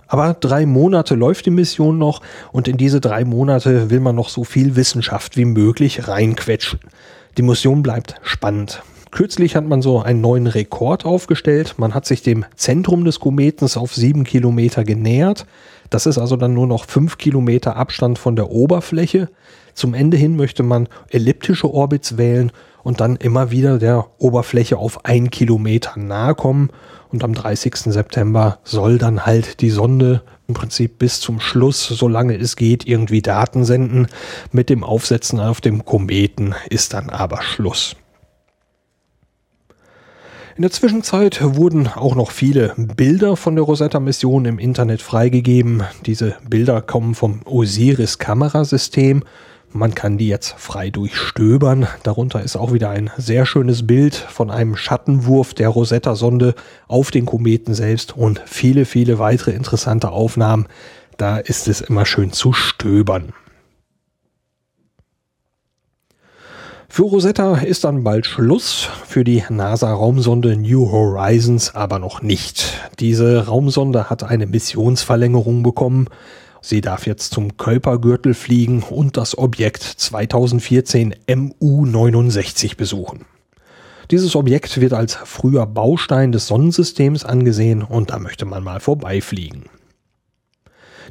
Aber drei Monate läuft die Mission noch und in diese drei Monate will man noch so viel Wissenschaft wie möglich reinquetschen. Die Mission bleibt spannend. Kürzlich hat man so einen neuen Rekord aufgestellt. Man hat sich dem Zentrum des Kometens auf sieben Kilometer genähert. Das ist also dann nur noch fünf Kilometer Abstand von der Oberfläche. Zum Ende hin möchte man elliptische Orbits wählen und dann immer wieder der Oberfläche auf ein Kilometer nahe kommen. Und am 30. September soll dann halt die Sonde im Prinzip bis zum Schluss, solange es geht, irgendwie Daten senden. Mit dem Aufsetzen auf dem Kometen ist dann aber Schluss. In der Zwischenzeit wurden auch noch viele Bilder von der Rosetta-Mission im Internet freigegeben. Diese Bilder kommen vom Osiris-Kamerasystem. Man kann die jetzt frei durchstöbern. Darunter ist auch wieder ein sehr schönes Bild von einem Schattenwurf der Rosetta-Sonde auf den Kometen selbst und viele, viele weitere interessante Aufnahmen. Da ist es immer schön zu stöbern. Für Rosetta ist dann bald Schluss, für die NASA-Raumsonde New Horizons aber noch nicht. Diese Raumsonde hat eine Missionsverlängerung bekommen. Sie darf jetzt zum Kuipergürtel fliegen und das Objekt 2014 MU-69 besuchen. Dieses Objekt wird als früher Baustein des Sonnensystems angesehen und da möchte man mal vorbeifliegen.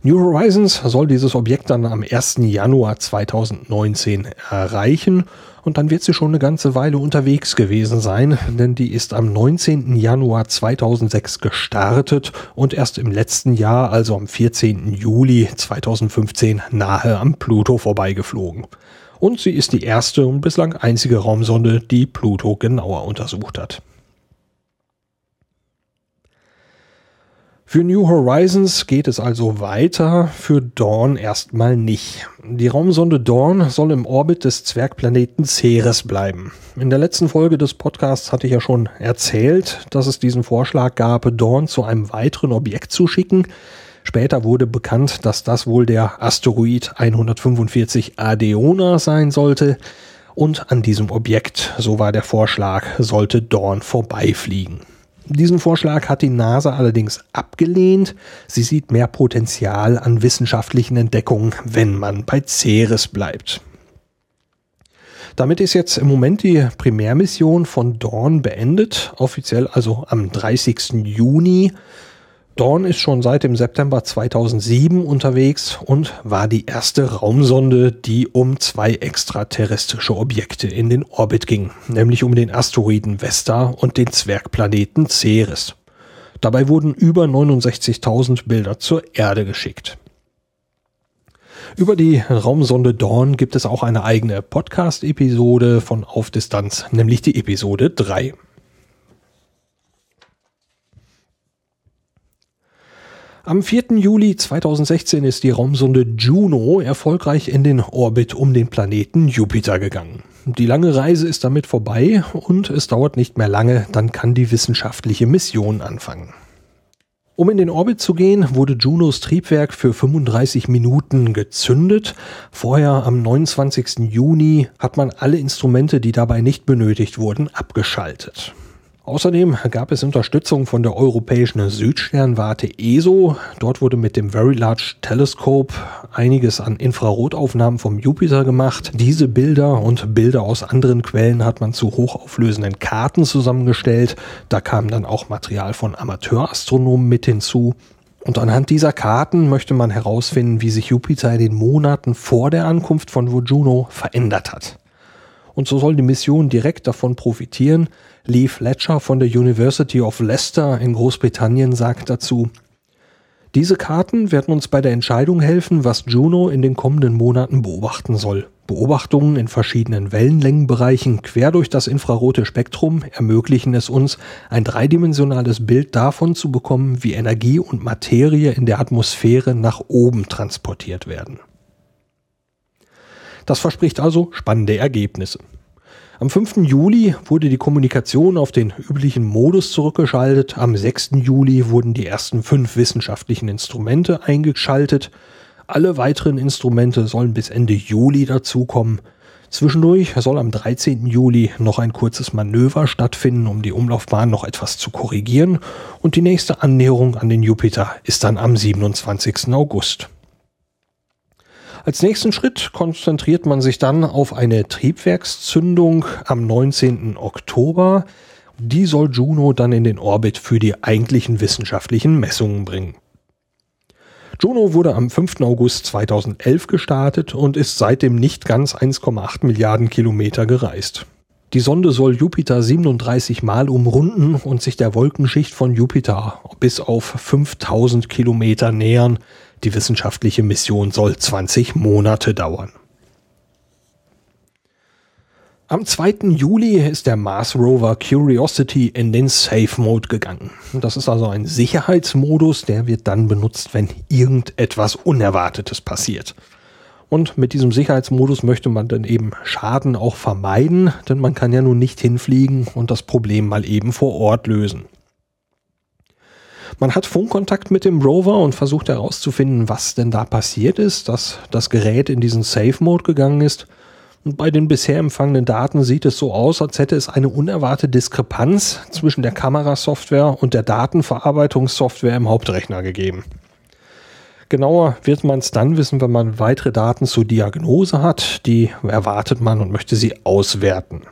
New Horizons soll dieses Objekt dann am 1. Januar 2019 erreichen und dann wird sie schon eine ganze Weile unterwegs gewesen sein, denn die ist am 19. Januar 2006 gestartet und erst im letzten Jahr, also am 14. Juli 2015, nahe am Pluto vorbeigeflogen. Und sie ist die erste und bislang einzige Raumsonde, die Pluto genauer untersucht hat. Für New Horizons geht es also weiter, für Dawn erstmal nicht. Die Raumsonde Dawn soll im Orbit des Zwergplaneten Ceres bleiben. In der letzten Folge des Podcasts hatte ich ja schon erzählt, dass es diesen Vorschlag gab, Dawn zu einem weiteren Objekt zu schicken. Später wurde bekannt, dass das wohl der Asteroid 145 Adeona sein sollte. Und an diesem Objekt, so war der Vorschlag, sollte Dawn vorbeifliegen. Diesen Vorschlag hat die NASA allerdings abgelehnt. Sie sieht mehr Potenzial an wissenschaftlichen Entdeckungen, wenn man bei Ceres bleibt. Damit ist jetzt im Moment die Primärmission von Dawn beendet, offiziell also am 30. Juni Dawn ist schon seit dem September 2007 unterwegs und war die erste Raumsonde, die um zwei extraterrestrische Objekte in den Orbit ging, nämlich um den Asteroiden Vesta und den Zwergplaneten Ceres. Dabei wurden über 69.000 Bilder zur Erde geschickt. Über die Raumsonde Dawn gibt es auch eine eigene Podcast-Episode von Auf Distanz, nämlich die Episode 3. Am 4. Juli 2016 ist die Raumsonde Juno erfolgreich in den Orbit um den Planeten Jupiter gegangen. Die lange Reise ist damit vorbei und es dauert nicht mehr lange, dann kann die wissenschaftliche Mission anfangen. Um in den Orbit zu gehen, wurde Junos Triebwerk für 35 Minuten gezündet. Vorher am 29. Juni hat man alle Instrumente, die dabei nicht benötigt wurden, abgeschaltet. Außerdem gab es Unterstützung von der europäischen Südsternwarte ESO. Dort wurde mit dem Very Large Telescope einiges an Infrarotaufnahmen vom Jupiter gemacht. Diese Bilder und Bilder aus anderen Quellen hat man zu hochauflösenden Karten zusammengestellt. Da kam dann auch Material von Amateurastronomen mit hinzu. Und anhand dieser Karten möchte man herausfinden, wie sich Jupiter in den Monaten vor der Ankunft von Juno verändert hat. Und so soll die Mission direkt davon profitieren, Lee Fletcher von der University of Leicester in Großbritannien sagt dazu, diese Karten werden uns bei der Entscheidung helfen, was Juno in den kommenden Monaten beobachten soll. Beobachtungen in verschiedenen Wellenlängenbereichen quer durch das infrarote Spektrum ermöglichen es uns, ein dreidimensionales Bild davon zu bekommen, wie Energie und Materie in der Atmosphäre nach oben transportiert werden. Das verspricht also spannende Ergebnisse. Am 5. Juli wurde die Kommunikation auf den üblichen Modus zurückgeschaltet. Am 6. Juli wurden die ersten fünf wissenschaftlichen Instrumente eingeschaltet. Alle weiteren Instrumente sollen bis Ende Juli dazukommen. Zwischendurch soll am 13. Juli noch ein kurzes Manöver stattfinden, um die Umlaufbahn noch etwas zu korrigieren. Und die nächste Annäherung an den Jupiter ist dann am 27. August. Als nächsten Schritt konzentriert man sich dann auf eine Triebwerkszündung am 19. Oktober. Die soll Juno dann in den Orbit für die eigentlichen wissenschaftlichen Messungen bringen. Juno wurde am 5. August 2011 gestartet und ist seitdem nicht ganz 1,8 Milliarden Kilometer gereist. Die Sonde soll Jupiter 37 Mal umrunden und sich der Wolkenschicht von Jupiter bis auf 5000 Kilometer nähern. Die wissenschaftliche Mission soll 20 Monate dauern. Am 2. Juli ist der Mars Rover Curiosity in den Safe Mode gegangen. Das ist also ein Sicherheitsmodus, der wird dann benutzt, wenn irgendetwas Unerwartetes passiert. Und mit diesem Sicherheitsmodus möchte man dann eben Schaden auch vermeiden, denn man kann ja nun nicht hinfliegen und das Problem mal eben vor Ort lösen. Man hat Funkkontakt mit dem Rover und versucht herauszufinden, was denn da passiert ist, dass das Gerät in diesen Safe Mode gegangen ist. Und bei den bisher empfangenen Daten sieht es so aus, als hätte es eine unerwartete Diskrepanz zwischen der Kamerasoftware und der Datenverarbeitungssoftware im Hauptrechner gegeben. Genauer wird man es dann wissen, wenn man weitere Daten zur Diagnose hat. Die erwartet man und möchte sie auswerten.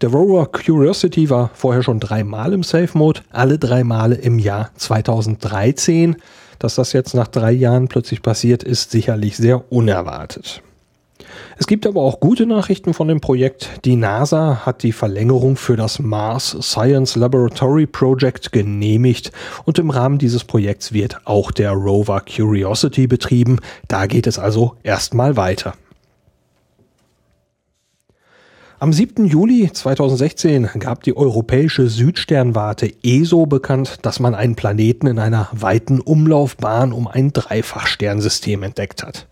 Der Rover Curiosity war vorher schon dreimal im Safe Mode, alle drei Male im Jahr 2013. Dass das jetzt nach drei Jahren plötzlich passiert, ist sicherlich sehr unerwartet. Es gibt aber auch gute Nachrichten von dem Projekt. Die NASA hat die Verlängerung für das Mars Science Laboratory Project genehmigt und im Rahmen dieses Projekts wird auch der Rover Curiosity betrieben. Da geht es also erstmal weiter. Am 7. Juli 2016 gab die europäische Südsternwarte ESO bekannt, dass man einen Planeten in einer weiten Umlaufbahn um ein Dreifachsternsystem entdeckt hat.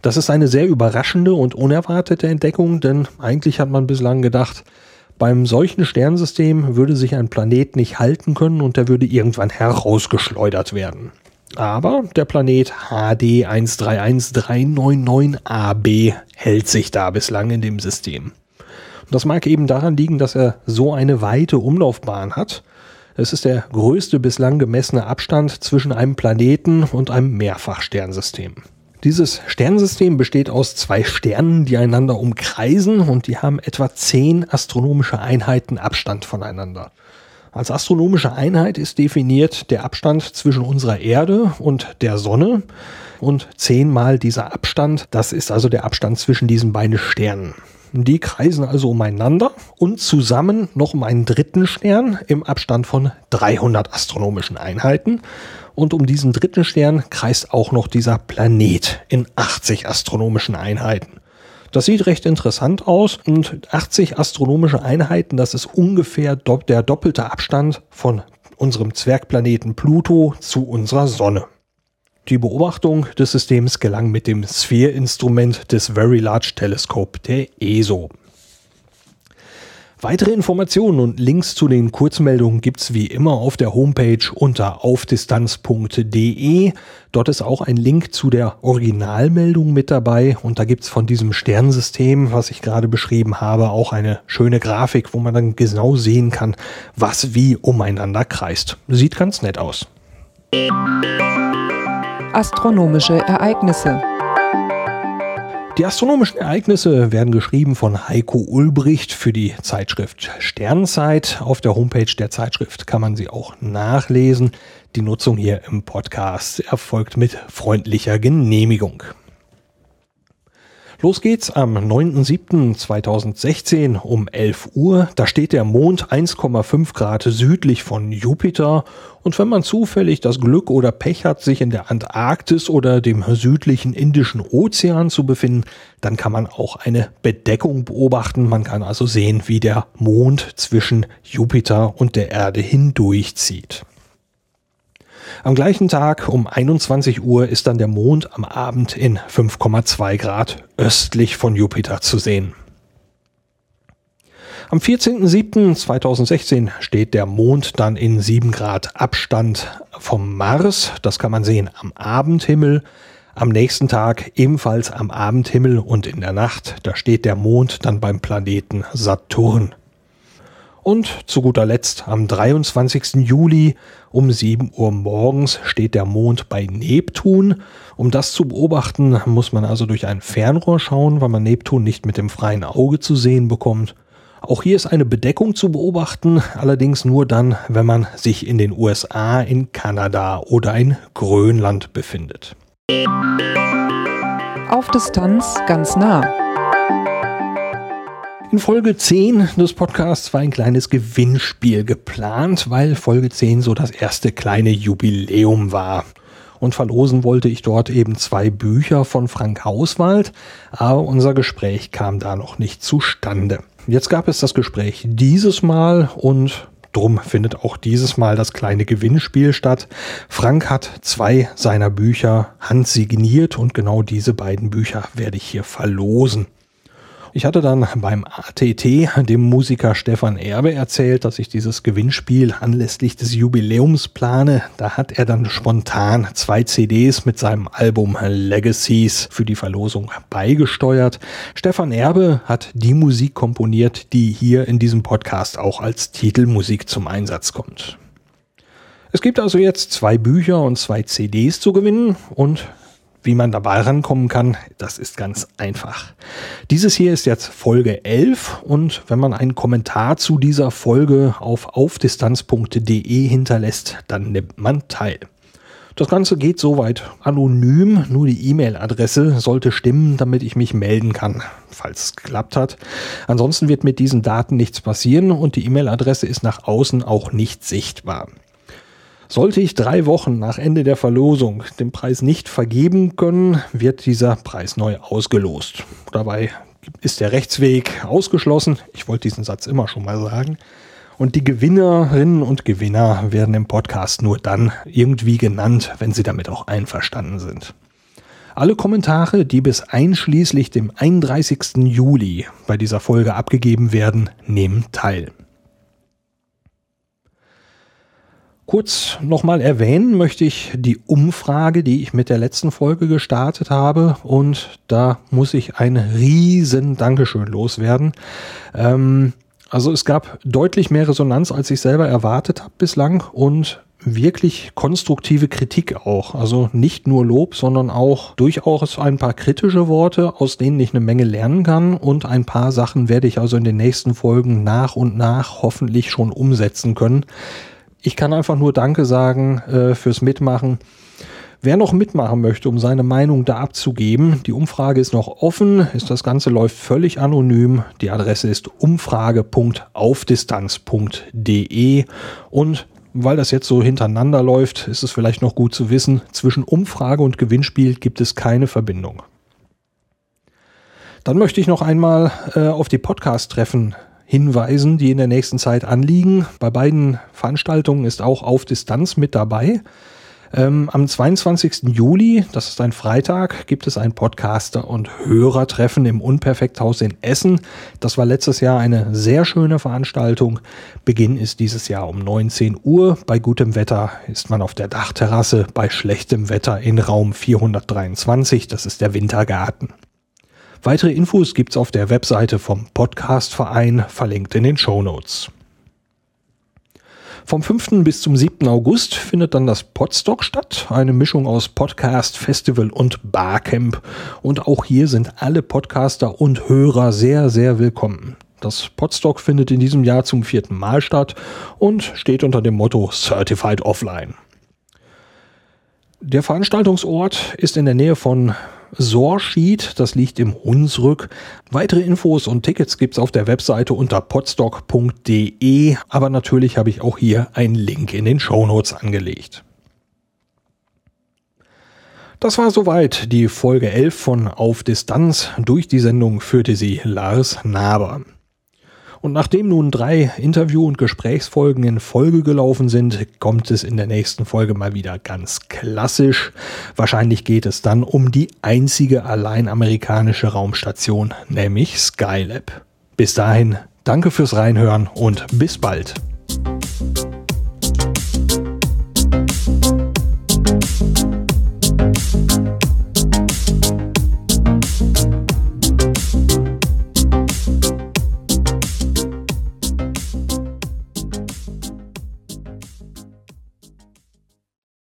Das ist eine sehr überraschende und unerwartete Entdeckung, denn eigentlich hat man bislang gedacht, beim solchen Sternsystem würde sich ein Planet nicht halten können und er würde irgendwann herausgeschleudert werden. Aber der Planet HD 131399AB hält sich da bislang in dem System. Das mag eben daran liegen, dass er so eine weite Umlaufbahn hat. Es ist der größte bislang gemessene Abstand zwischen einem Planeten und einem Mehrfachsternsystem. Dieses Sternensystem besteht aus zwei Sternen, die einander umkreisen und die haben etwa zehn astronomische Einheiten Abstand voneinander. Als astronomische Einheit ist definiert der Abstand zwischen unserer Erde und der Sonne und zehnmal dieser Abstand, das ist also der Abstand zwischen diesen beiden Sternen. Die kreisen also umeinander und zusammen noch um einen dritten Stern im Abstand von 300 astronomischen Einheiten. Und um diesen dritten Stern kreist auch noch dieser Planet in 80 astronomischen Einheiten. Das sieht recht interessant aus und 80 astronomische Einheiten, das ist ungefähr der doppelte Abstand von unserem Zwergplaneten Pluto zu unserer Sonne. Die Beobachtung des Systems gelang mit dem Sphere-Instrument des Very Large Telescope der ESO. Weitere Informationen und Links zu den Kurzmeldungen gibt's wie immer auf der Homepage unter aufdistanz.de. Dort ist auch ein Link zu der Originalmeldung mit dabei und da gibt's von diesem Sternsystem, was ich gerade beschrieben habe, auch eine schöne Grafik, wo man dann genau sehen kann, was wie umeinander kreist. Sieht ganz nett aus. Astronomische Ereignisse. Die astronomischen Ereignisse werden geschrieben von Heiko Ulbricht für die Zeitschrift Sternzeit. Auf der Homepage der Zeitschrift kann man sie auch nachlesen. Die Nutzung hier im Podcast erfolgt mit freundlicher Genehmigung. Los geht's am 9.7.2016 um 11 Uhr. Da steht der Mond 1,5 Grad südlich von Jupiter. Und wenn man zufällig das Glück oder Pech hat, sich in der Antarktis oder dem südlichen Indischen Ozean zu befinden, dann kann man auch eine Bedeckung beobachten. Man kann also sehen, wie der Mond zwischen Jupiter und der Erde hindurchzieht. Am gleichen Tag um 21 Uhr ist dann der Mond am Abend in 5,2 Grad östlich von Jupiter zu sehen. Am 14.07.2016 steht der Mond dann in 7 Grad Abstand vom Mars. Das kann man sehen am Abendhimmel. Am nächsten Tag ebenfalls am Abendhimmel und in der Nacht, da steht der Mond dann beim Planeten Saturn. Und zu guter Letzt am 23. Juli um 7 Uhr morgens steht der Mond bei Neptun. Um das zu beobachten, muss man also durch ein Fernrohr schauen, weil man Neptun nicht mit dem freien Auge zu sehen bekommt. Auch hier ist eine Bedeckung zu beobachten, allerdings nur dann, wenn man sich in den USA, in Kanada oder in Grönland befindet. Auf Distanz ganz nah. In Folge 10 des Podcasts war ein kleines Gewinnspiel geplant, weil Folge 10 so das erste kleine Jubiläum war. Und verlosen wollte ich dort eben zwei Bücher von Frank Hauswald, aber unser Gespräch kam da noch nicht zustande. Jetzt gab es das Gespräch dieses Mal und Drum findet auch dieses Mal das kleine Gewinnspiel statt. Frank hat zwei seiner Bücher handsigniert und genau diese beiden Bücher werde ich hier verlosen. Ich hatte dann beim ATT dem Musiker Stefan Erbe erzählt, dass ich dieses Gewinnspiel anlässlich des Jubiläums plane. Da hat er dann spontan zwei CDs mit seinem Album Legacies für die Verlosung beigesteuert. Stefan Erbe hat die Musik komponiert, die hier in diesem Podcast auch als Titelmusik zum Einsatz kommt. Es gibt also jetzt zwei Bücher und zwei CDs zu gewinnen und wie man dabei rankommen kann, das ist ganz einfach. Dieses hier ist jetzt Folge 11 und wenn man einen Kommentar zu dieser Folge auf aufdistanz.de hinterlässt, dann nimmt man teil. Das Ganze geht soweit anonym, nur die E-Mail-Adresse sollte stimmen, damit ich mich melden kann, falls es geklappt hat. Ansonsten wird mit diesen Daten nichts passieren und die E-Mail-Adresse ist nach außen auch nicht sichtbar. Sollte ich drei Wochen nach Ende der Verlosung den Preis nicht vergeben können, wird dieser Preis neu ausgelost. Dabei ist der Rechtsweg ausgeschlossen. Ich wollte diesen Satz immer schon mal sagen. Und die Gewinnerinnen und Gewinner werden im Podcast nur dann irgendwie genannt, wenn sie damit auch einverstanden sind. Alle Kommentare, die bis einschließlich dem 31. Juli bei dieser Folge abgegeben werden, nehmen teil. Kurz nochmal erwähnen möchte ich die Umfrage, die ich mit der letzten Folge gestartet habe. Und da muss ich ein riesen Dankeschön loswerden. Ähm, also es gab deutlich mehr Resonanz, als ich selber erwartet habe bislang und wirklich konstruktive Kritik auch. Also nicht nur Lob, sondern auch durchaus ein paar kritische Worte, aus denen ich eine Menge lernen kann. Und ein paar Sachen werde ich also in den nächsten Folgen nach und nach hoffentlich schon umsetzen können ich kann einfach nur Danke sagen äh, fürs Mitmachen. Wer noch mitmachen möchte, um seine Meinung da abzugeben, die Umfrage ist noch offen. Ist das Ganze läuft völlig anonym. Die Adresse ist umfrage.aufdistanz.de und weil das jetzt so hintereinander läuft, ist es vielleicht noch gut zu wissen, zwischen Umfrage und Gewinnspiel gibt es keine Verbindung. Dann möchte ich noch einmal äh, auf die Podcast-Treffen hinweisen, die in der nächsten Zeit anliegen. Bei beiden Veranstaltungen ist auch auf Distanz mit dabei. Ähm, am 22. Juli, das ist ein Freitag, gibt es ein Podcaster- und Hörertreffen im Unperfekthaus in Essen. Das war letztes Jahr eine sehr schöne Veranstaltung. Beginn ist dieses Jahr um 19 Uhr. Bei gutem Wetter ist man auf der Dachterrasse, bei schlechtem Wetter in Raum 423. Das ist der Wintergarten. Weitere Infos gibt's auf der Webseite vom Podcastverein, verlinkt in den Show Notes. Vom 5. bis zum 7. August findet dann das Podstock statt, eine Mischung aus Podcast, Festival und Barcamp. Und auch hier sind alle Podcaster und Hörer sehr, sehr willkommen. Das Podstock findet in diesem Jahr zum vierten Mal statt und steht unter dem Motto Certified Offline. Der Veranstaltungsort ist in der Nähe von Sorsheet, das liegt im Hunsrück. Weitere Infos und Tickets gibt's auf der Webseite unter podstock.de, aber natürlich habe ich auch hier einen Link in den Shownotes angelegt. Das war soweit die Folge 11 von Auf Distanz. Durch die Sendung führte sie Lars Naber. Und nachdem nun drei Interview- und Gesprächsfolgen in Folge gelaufen sind, kommt es in der nächsten Folge mal wieder ganz klassisch. Wahrscheinlich geht es dann um die einzige allein amerikanische Raumstation, nämlich Skylab. Bis dahin, danke fürs Reinhören und bis bald.